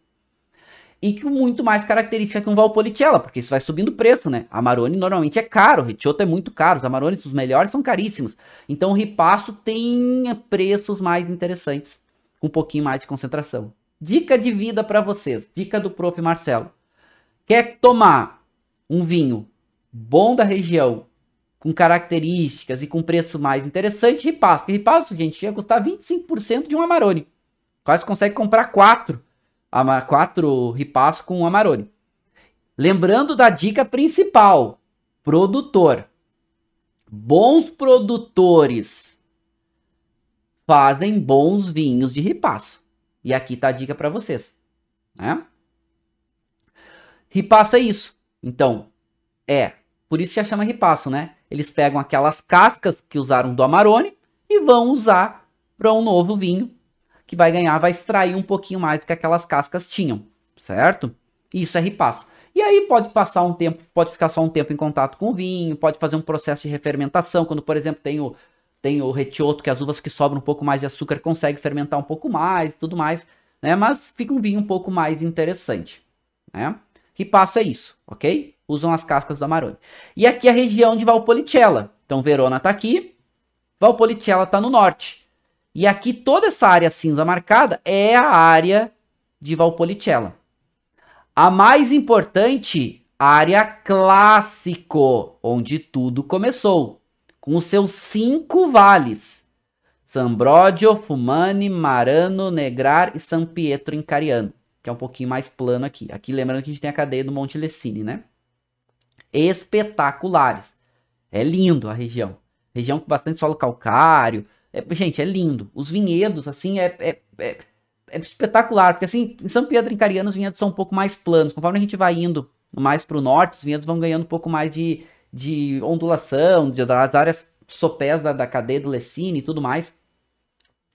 e com muito mais característica que um Valpolicella, porque isso vai subindo o preço, né? A Maroni normalmente é caro, Ricciotto é muito caro, os Amarones, os melhores, são caríssimos. Então o ripasso tem preços mais interessantes, com um pouquinho mais de concentração. Dica de vida para vocês. Dica do Prof. Marcelo. Quer tomar um vinho bom da região, com características e com preço mais interessante, ripasso. Porque ripasso, gente, ia custar 25% de um Amarone. Quase consegue comprar quatro, quatro ripasso com Amarone. Lembrando da dica principal: produtor. Bons produtores fazem bons vinhos de ripasso. E aqui tá a dica para vocês, né? Ripasso é isso. Então, é, por isso já chama ripasso, né? Eles pegam aquelas cascas que usaram do Amarone e vão usar para um novo vinho que vai ganhar, vai extrair um pouquinho mais do que aquelas cascas tinham, certo? Isso é ripasso. E aí pode passar um tempo, pode ficar só um tempo em contato com o vinho, pode fazer um processo de refermentação, quando, por exemplo, tem o, tem o retioto, que as uvas que sobram um pouco mais de açúcar conseguem fermentar um pouco mais, tudo mais, né? Mas fica um vinho um pouco mais interessante, né? Ripasso é isso, ok? Usam as cascas do Amarone. E aqui a região de Valpolicella. Então Verona tá aqui, Valpolicella tá no norte. E aqui toda essa área cinza marcada é a área de Valpolicella. A mais importante, área clássico, onde tudo começou com os seus cinco vales: Sambrodio, Fumani, Marano, Negrar e San Pietro em Cariano, que é um pouquinho mais plano aqui. Aqui lembrando que a gente tem a cadeia do Monte Lessini, né? Espetaculares. É lindo a região. Região com bastante solo calcário, É, gente, é lindo. Os vinhedos, assim, é, é, é, é, espetacular. Porque, assim, em São Pedro, em Cariano, os vinhedos são um pouco mais planos. Conforme a gente vai indo mais para o norte, os vinhedos vão ganhando um pouco mais de, de ondulação, de, das áreas sopés da, da cadeia do Lecine e tudo mais.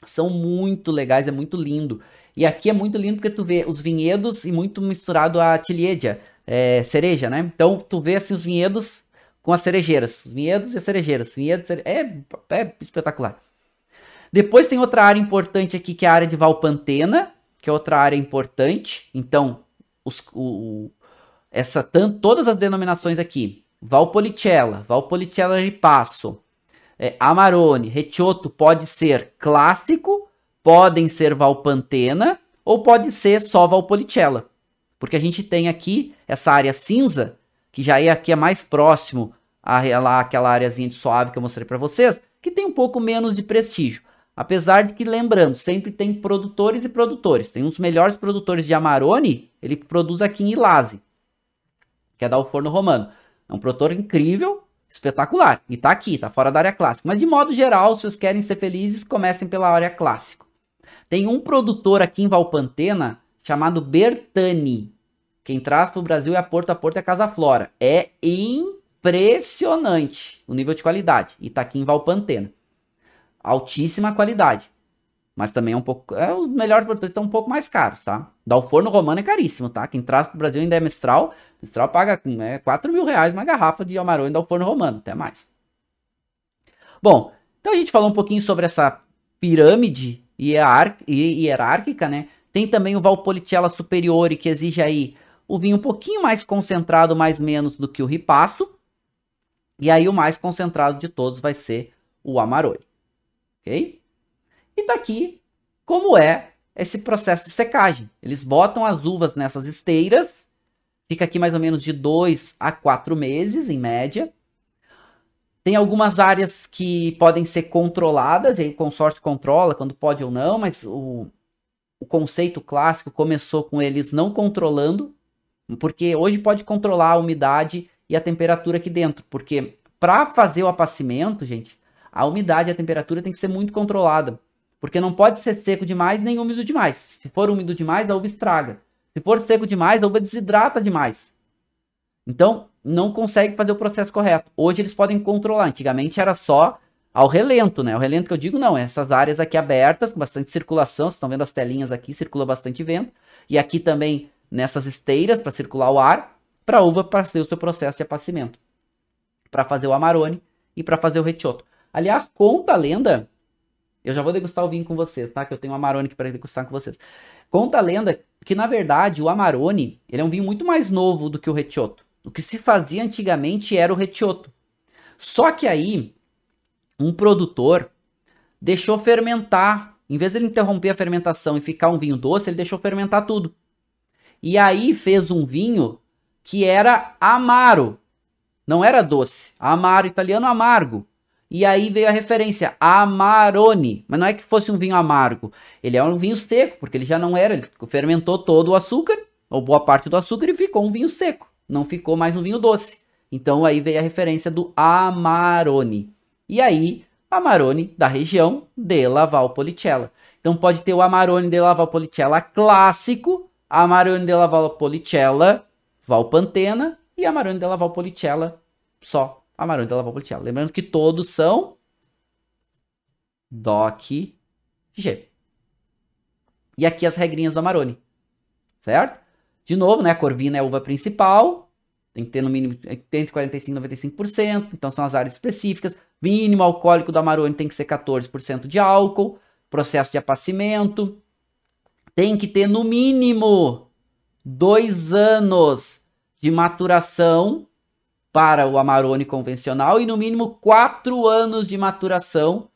São muito legais, é muito lindo. E aqui é muito lindo porque tu vê os vinhedos e muito misturado a tiliedia, é, cereja, né? Então tu vê assim os vinhedos com as cerejeiras, os vinhedos e as cerejeiras, vinhedos, cere... é, é espetacular. Depois tem outra área importante aqui que é a área de Valpantena, que é outra área importante. Então, os, o, essa todas as denominações aqui, Valpolicella, Valpolicella Ripasso, é, Amarone, Recioto pode ser clássico, podem ser Valpantena ou pode ser só Valpolicella. Porque a gente tem aqui essa área cinza, que já é aqui é mais próximo a, lá, aquela areazinha de suave que eu mostrei para vocês, que tem um pouco menos de prestígio. Apesar de que, lembrando, sempre tem produtores e produtores. Tem dos melhores produtores de Amarone, ele produz aqui em Ilase, que é da O Forno Romano. É um produtor incrível, espetacular. E tá aqui, tá fora da área clássica. Mas de modo geral, se vocês querem ser felizes, comecem pela área clássica. Tem um produtor aqui em Valpantena chamado Bertani. Quem traz para o Brasil é a Porto a Porto é a Casa Flora. É impressionante o nível de qualidade. E tá aqui em Valpantena. Altíssima qualidade. Mas também é um pouco. É, melhores produtores estão um pouco mais caros, tá? Da forno romano é caríssimo, tá? Quem traz para o Brasil ainda é Mestral. Mestral paga é, 4 mil reais uma garrafa de Amarone da forno romano, até mais. Bom, então a gente falou um pouquinho sobre essa pirâmide hierárquica, né? Tem também o Valpolicella Superiore, que exige aí o vinho um pouquinho mais concentrado, mais menos do que o Ripasso. E aí o mais concentrado de todos vai ser o Amarone. E daqui, como é esse processo de secagem? Eles botam as uvas nessas esteiras, fica aqui mais ou menos de 2 a 4 meses, em média. Tem algumas áreas que podem ser controladas, e aí o consórcio controla quando pode ou não, mas o, o conceito clássico começou com eles não controlando, porque hoje pode controlar a umidade e a temperatura aqui dentro, porque para fazer o apacimento, gente, a umidade e a temperatura tem que ser muito controlada. Porque não pode ser seco demais nem úmido demais. Se for úmido demais, a uva estraga. Se for seco demais, a uva desidrata demais. Então, não consegue fazer o processo correto. Hoje eles podem controlar. Antigamente era só ao relento, né? O relento que eu digo não, essas áreas aqui abertas, com bastante circulação. Vocês estão vendo as telinhas aqui, circula bastante vento. E aqui também nessas esteiras para circular o ar, para a uva fazer o seu processo de apacimento. Para fazer o amarone e para fazer o retioto. Aliás, conta a lenda eu já vou degustar o vinho com vocês, tá? Que eu tenho um Amarone aqui para degustar com vocês. Conta a lenda que, na verdade, o Amarone ele é um vinho muito mais novo do que o Recioto. O que se fazia antigamente era o Recioto. Só que aí, um produtor deixou fermentar. Em vez de ele interromper a fermentação e ficar um vinho doce, ele deixou fermentar tudo. E aí fez um vinho que era amaro. Não era doce. Amaro, italiano amargo. E aí veio a referência Amarone, mas não é que fosse um vinho amargo, ele é um vinho seco, porque ele já não era, ele fermentou todo o açúcar, ou boa parte do açúcar, e ficou um vinho seco, não ficou mais um vinho doce. Então aí veio a referência do Amarone. E aí, Amarone da região de Valpolicella. Então pode ter o Amarone de Valpolicella clássico, Amarone de Valpolicella Valpantena e Amarone de Valpolicella só Amarone della Valpolicella. Lembrando que todos são DOC G. E aqui as regrinhas do Amarone, certo? De novo, né, a corvina é a uva principal, tem que ter no mínimo entre 45% e 95%, então são as áreas específicas. Mínimo alcoólico do Amarone tem que ser 14% de álcool, processo de apacimento. Tem que ter no mínimo dois anos de maturação para o Amarone convencional e no mínimo 4 anos de maturação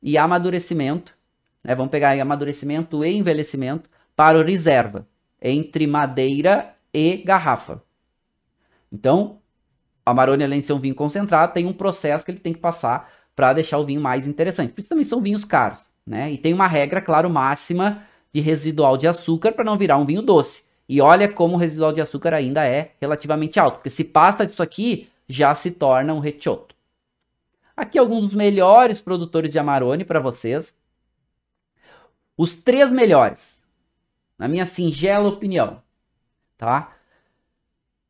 e amadurecimento. Né? Vamos pegar aí amadurecimento e envelhecimento para o reserva, entre madeira e garrafa. Então, o Amarone, além de ser um vinho concentrado, tem um processo que ele tem que passar para deixar o vinho mais interessante. Por isso também são vinhos caros. Né? E tem uma regra, claro, máxima de residual de açúcar para não virar um vinho doce. E olha como o residual de açúcar ainda é relativamente alto, porque se passa disso aqui, já se torna um retioto. Aqui alguns dos melhores produtores de Amarone para vocês. Os três melhores, na minha singela opinião, tá?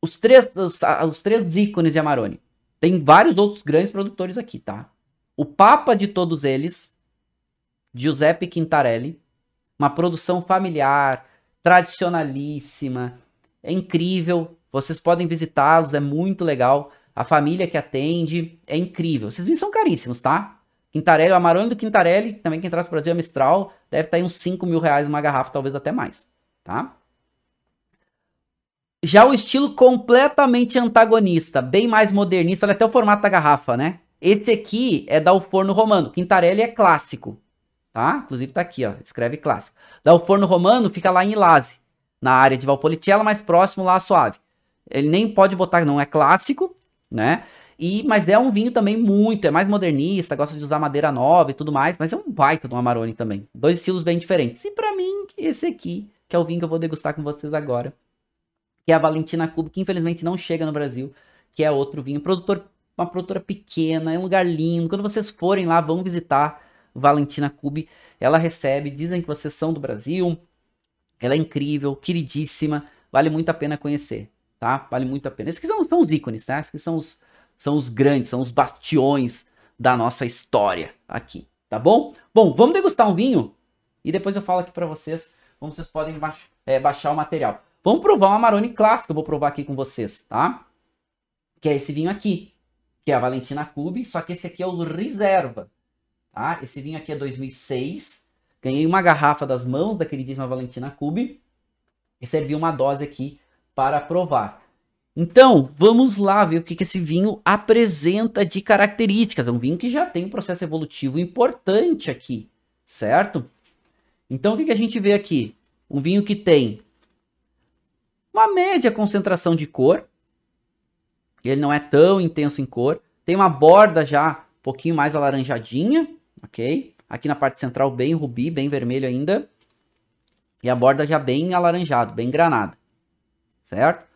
Os três, os, os três ícones de Amarone. Tem vários outros grandes produtores aqui, tá? O papa de todos eles, Giuseppe Quintarelli, uma produção familiar, tradicionalíssima, é incrível. Vocês podem visitá-los, é muito legal. A família que atende é incrível. Vinhos são caríssimos, tá? Quintarelli, o Amarone do Quintarelli, também quem traz para o Brasil é Mistral, deve estar tá em uns 5 mil reais uma garrafa, talvez até mais, tá? Já o estilo completamente antagonista, bem mais modernista, olha até o formato da garrafa, né? Esse aqui é da O Forno Romano, Quintarelli é clássico, tá? Inclusive tá aqui, ó, escreve clássico. Da O Forno Romano fica lá em Ilase, na área de Valpolicella, mais próximo lá a Suave. Ele nem pode botar, não é clássico, né? E, mas é um vinho também muito, é mais modernista, gosta de usar madeira nova e tudo mais, mas é um baita do Amarone também. Dois estilos bem diferentes. E para mim, esse aqui, que é o vinho que eu vou degustar com vocês agora, que é a Valentina Cube, que infelizmente não chega no Brasil, que é outro vinho, produtor, uma produtora pequena, é um lugar lindo. Quando vocês forem lá, vão visitar Valentina Cube. Ela recebe, dizem que vocês são do Brasil. Ela é incrível, queridíssima, vale muito a pena conhecer, tá? Vale muito a pena. Esses que são, são os ícones, tá? Esses que são os são os grandes, são os bastiões da nossa história aqui, tá bom? Bom, vamos degustar um vinho e depois eu falo aqui para vocês como vocês podem baix é, baixar o material. Vamos provar um Amarone clássico, eu vou provar aqui com vocês, tá? Que é esse vinho aqui, que é a Valentina Cube, só que esse aqui é o Reserva, tá? Esse vinho aqui é 2006, ganhei uma garrafa das mãos da queridíssima Valentina Cube e servi uma dose aqui para provar. Então, vamos lá ver o que, que esse vinho apresenta de características. É um vinho que já tem um processo evolutivo importante aqui, certo? Então, o que, que a gente vê aqui? Um vinho que tem uma média concentração de cor. Ele não é tão intenso em cor. Tem uma borda já um pouquinho mais alaranjadinha, ok? Aqui na parte central bem rubi, bem vermelho ainda. E a borda já bem alaranjado, bem granada, certo?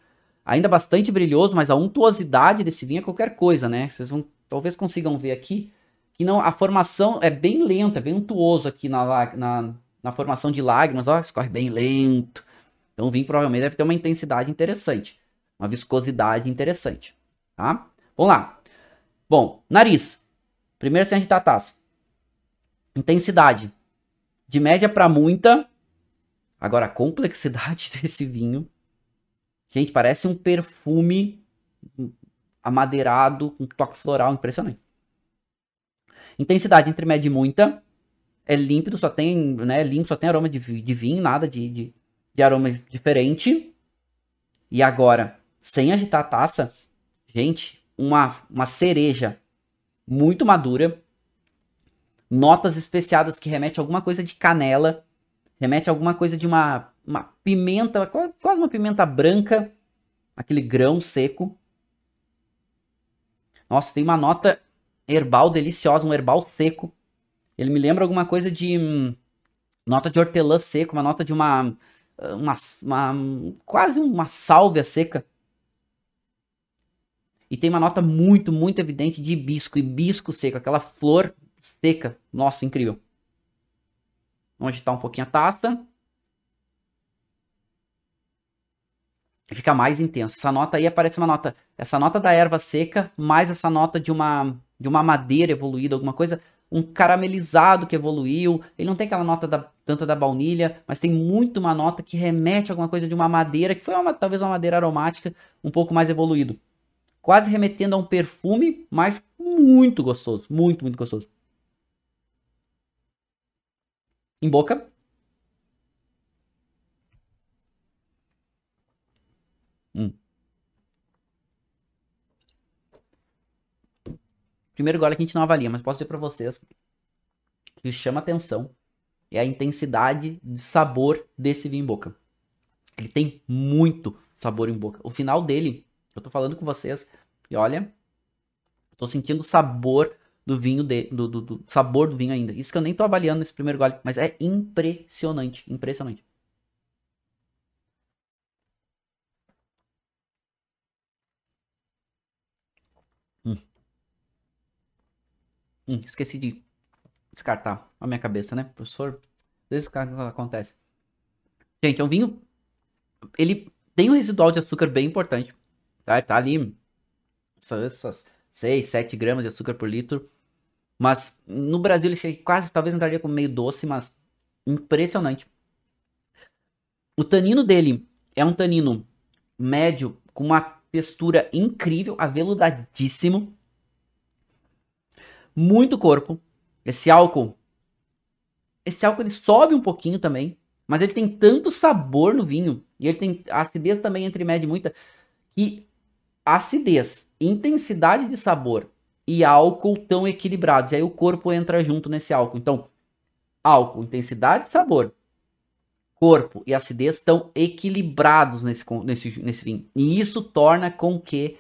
Ainda bastante brilhoso, mas a untuosidade desse vinho é qualquer coisa, né? Vocês vão, talvez consigam ver aqui que não a formação é bem lenta, é bem untuoso aqui na, na, na formação de lágrimas, ó, escorre bem lento. Então o vinho provavelmente deve ter uma intensidade interessante, uma viscosidade interessante, tá? Vamos lá. Bom, nariz. Primeiro sem agitar a taça. Intensidade. De média para muita. Agora a complexidade desse vinho Gente, parece um perfume amadeirado, com toque floral impressionante. Intensidade entre média e muita. É límpido, só tem, né, limpo, só tem aroma de, de vinho, nada de, de, de aroma diferente. E agora, sem agitar a taça, gente, uma, uma cereja muito madura. Notas especiadas que remete a alguma coisa de canela. Remete a alguma coisa de uma uma pimenta, quase uma pimenta branca, aquele grão seco. Nossa, tem uma nota herbal deliciosa, um herbal seco. Ele me lembra alguma coisa de hum, nota de hortelã seco, uma nota de uma, uma, uma quase uma sálvia seca. E tem uma nota muito, muito evidente de hibisco, hibisco seco, aquela flor seca. Nossa, incrível. Vamos agitar um pouquinho a taça. fica mais intenso. Essa nota aí aparece uma nota, essa nota da erva seca, mais essa nota de uma de uma madeira evoluída, alguma coisa, um caramelizado que evoluiu. Ele não tem aquela nota da, tanto da baunilha, mas tem muito uma nota que remete a alguma coisa de uma madeira, que foi uma, talvez uma madeira aromática um pouco mais evoluído. Quase remetendo a um perfume, mas muito gostoso, muito, muito gostoso. Em boca, Hum. Primeiro gole que a gente não avalia, mas posso dizer para vocês que chama atenção é a intensidade de sabor desse vinho em boca. Ele tem muito sabor em boca. O final dele, eu tô falando com vocês e olha, tô sentindo sabor do vinho de, do, do, do, sabor do vinho ainda. Isso que eu nem tô avaliando nesse primeiro gole, mas é impressionante, impressionante. Hum, esqueci de descartar a minha cabeça, né, professor? Às vezes acontece. Gente, é um vinho. Ele tem um residual de açúcar bem importante. Tá, tá ali. Essas 6, 7 gramas de açúcar por litro. Mas no Brasil ele chega quase, talvez entraria como meio doce, mas impressionante. O tanino dele é um tanino médio com uma textura incrível, aveludadíssimo. Muito corpo. Esse álcool. Esse álcool ele sobe um pouquinho também. Mas ele tem tanto sabor no vinho. E ele tem acidez também entre média e muita. Que acidez, intensidade de sabor e álcool tão equilibrados. E aí o corpo entra junto nesse álcool. Então, álcool, intensidade de sabor, corpo e acidez estão equilibrados nesse, nesse, nesse vinho. E isso torna com que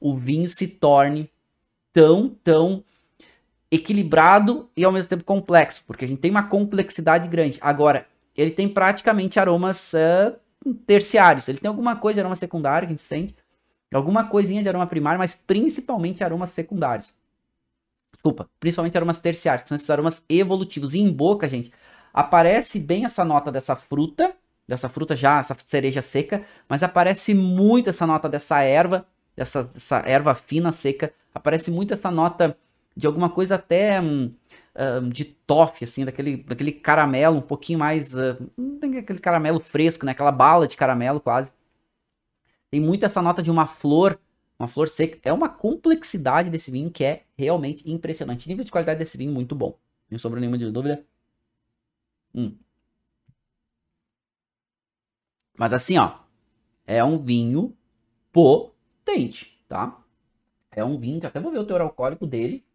o vinho se torne tão, tão equilibrado e ao mesmo tempo complexo, porque a gente tem uma complexidade grande. Agora, ele tem praticamente aromas uh, terciários. Ele tem alguma coisa aroma secundário que a gente sente, alguma coisinha de aroma primário, mas principalmente aromas secundários. Desculpa, principalmente aromas terciários, que são esses aromas evolutivos. E em boca, gente, aparece bem essa nota dessa fruta, dessa fruta já, essa cereja seca, mas aparece muito essa nota dessa erva, dessa, dessa erva fina seca, aparece muito essa nota de alguma coisa até hum, hum, de toffee, assim, daquele, daquele caramelo um pouquinho mais, uh, tem aquele caramelo fresco, né, aquela bala de caramelo quase. Tem muito essa nota de uma flor, uma flor seca. É uma complexidade desse vinho que é realmente impressionante. Nível de qualidade desse vinho muito bom. Não sobrou nenhuma dúvida. Hum. Mas assim, ó, é um vinho potente, tá? É um vinho que até vou ver o teor alcoólico dele,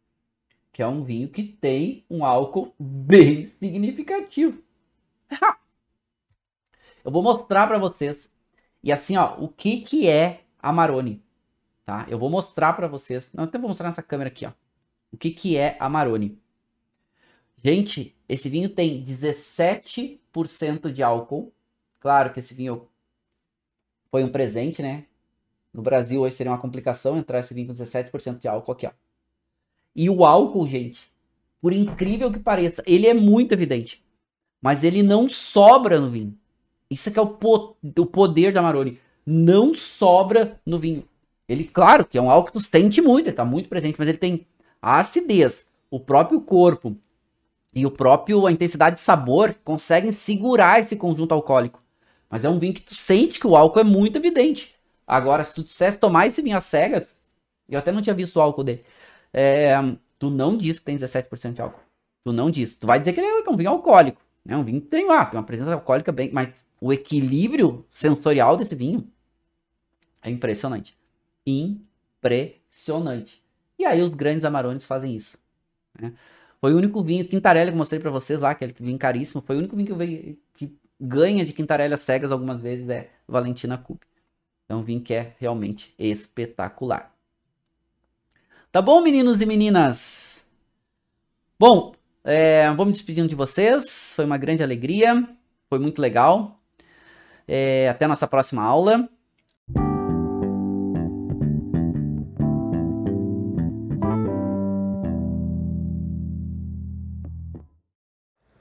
que é um vinho que tem um álcool bem significativo. Eu vou mostrar para vocês. E assim, ó, o que que é Amarone, tá? Eu vou mostrar para vocês. Não, até vou mostrar nessa câmera aqui, ó. O que que é Amarone? Gente, esse vinho tem 17% de álcool. Claro que esse vinho foi um presente, né? No Brasil hoje seria uma complicação entrar esse vinho com 17% de álcool aqui, ó. E o álcool, gente, por incrível que pareça, ele é muito evidente. Mas ele não sobra no vinho. Isso é que é o, po o poder da Amarone. Não sobra no vinho. Ele, claro, que é um álcool que tu sente muito, ele tá muito presente, mas ele tem a acidez, o próprio corpo, e o próprio a intensidade de sabor conseguem segurar esse conjunto alcoólico. Mas é um vinho que tu sente que o álcool é muito evidente. Agora, se tu dissesse tomar esse vinho às cegas, eu até não tinha visto o álcool dele. É, tu não diz que tem 17% de álcool. Tu não diz. Tu vai dizer que ele é um vinho alcoólico. É um vinho que tem lá, tem uma presença alcoólica bem. Mas o equilíbrio sensorial desse vinho é impressionante. Impressionante. E aí os grandes amarones fazem isso. Né? Foi o único vinho, Quintarelli, que eu mostrei pra vocês lá, aquele vinho caríssimo. Foi o único vinho que veio, que ganha de Quintarelli cegas algumas vezes, é Valentina Coupe. Então, um vinho que é realmente espetacular. Tá bom, meninos e meninas? Bom, é, vou me despedindo de vocês. Foi uma grande alegria. Foi muito legal. É, até a nossa próxima aula.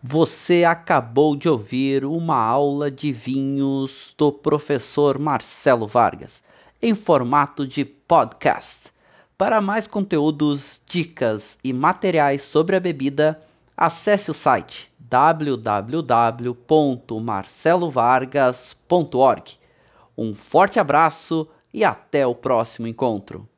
Você acabou de ouvir uma aula de vinhos do professor Marcelo Vargas, em formato de podcast. Para mais conteúdos, dicas e materiais sobre a bebida, acesse o site www.marcelovargas.org. Um forte abraço e até o próximo encontro.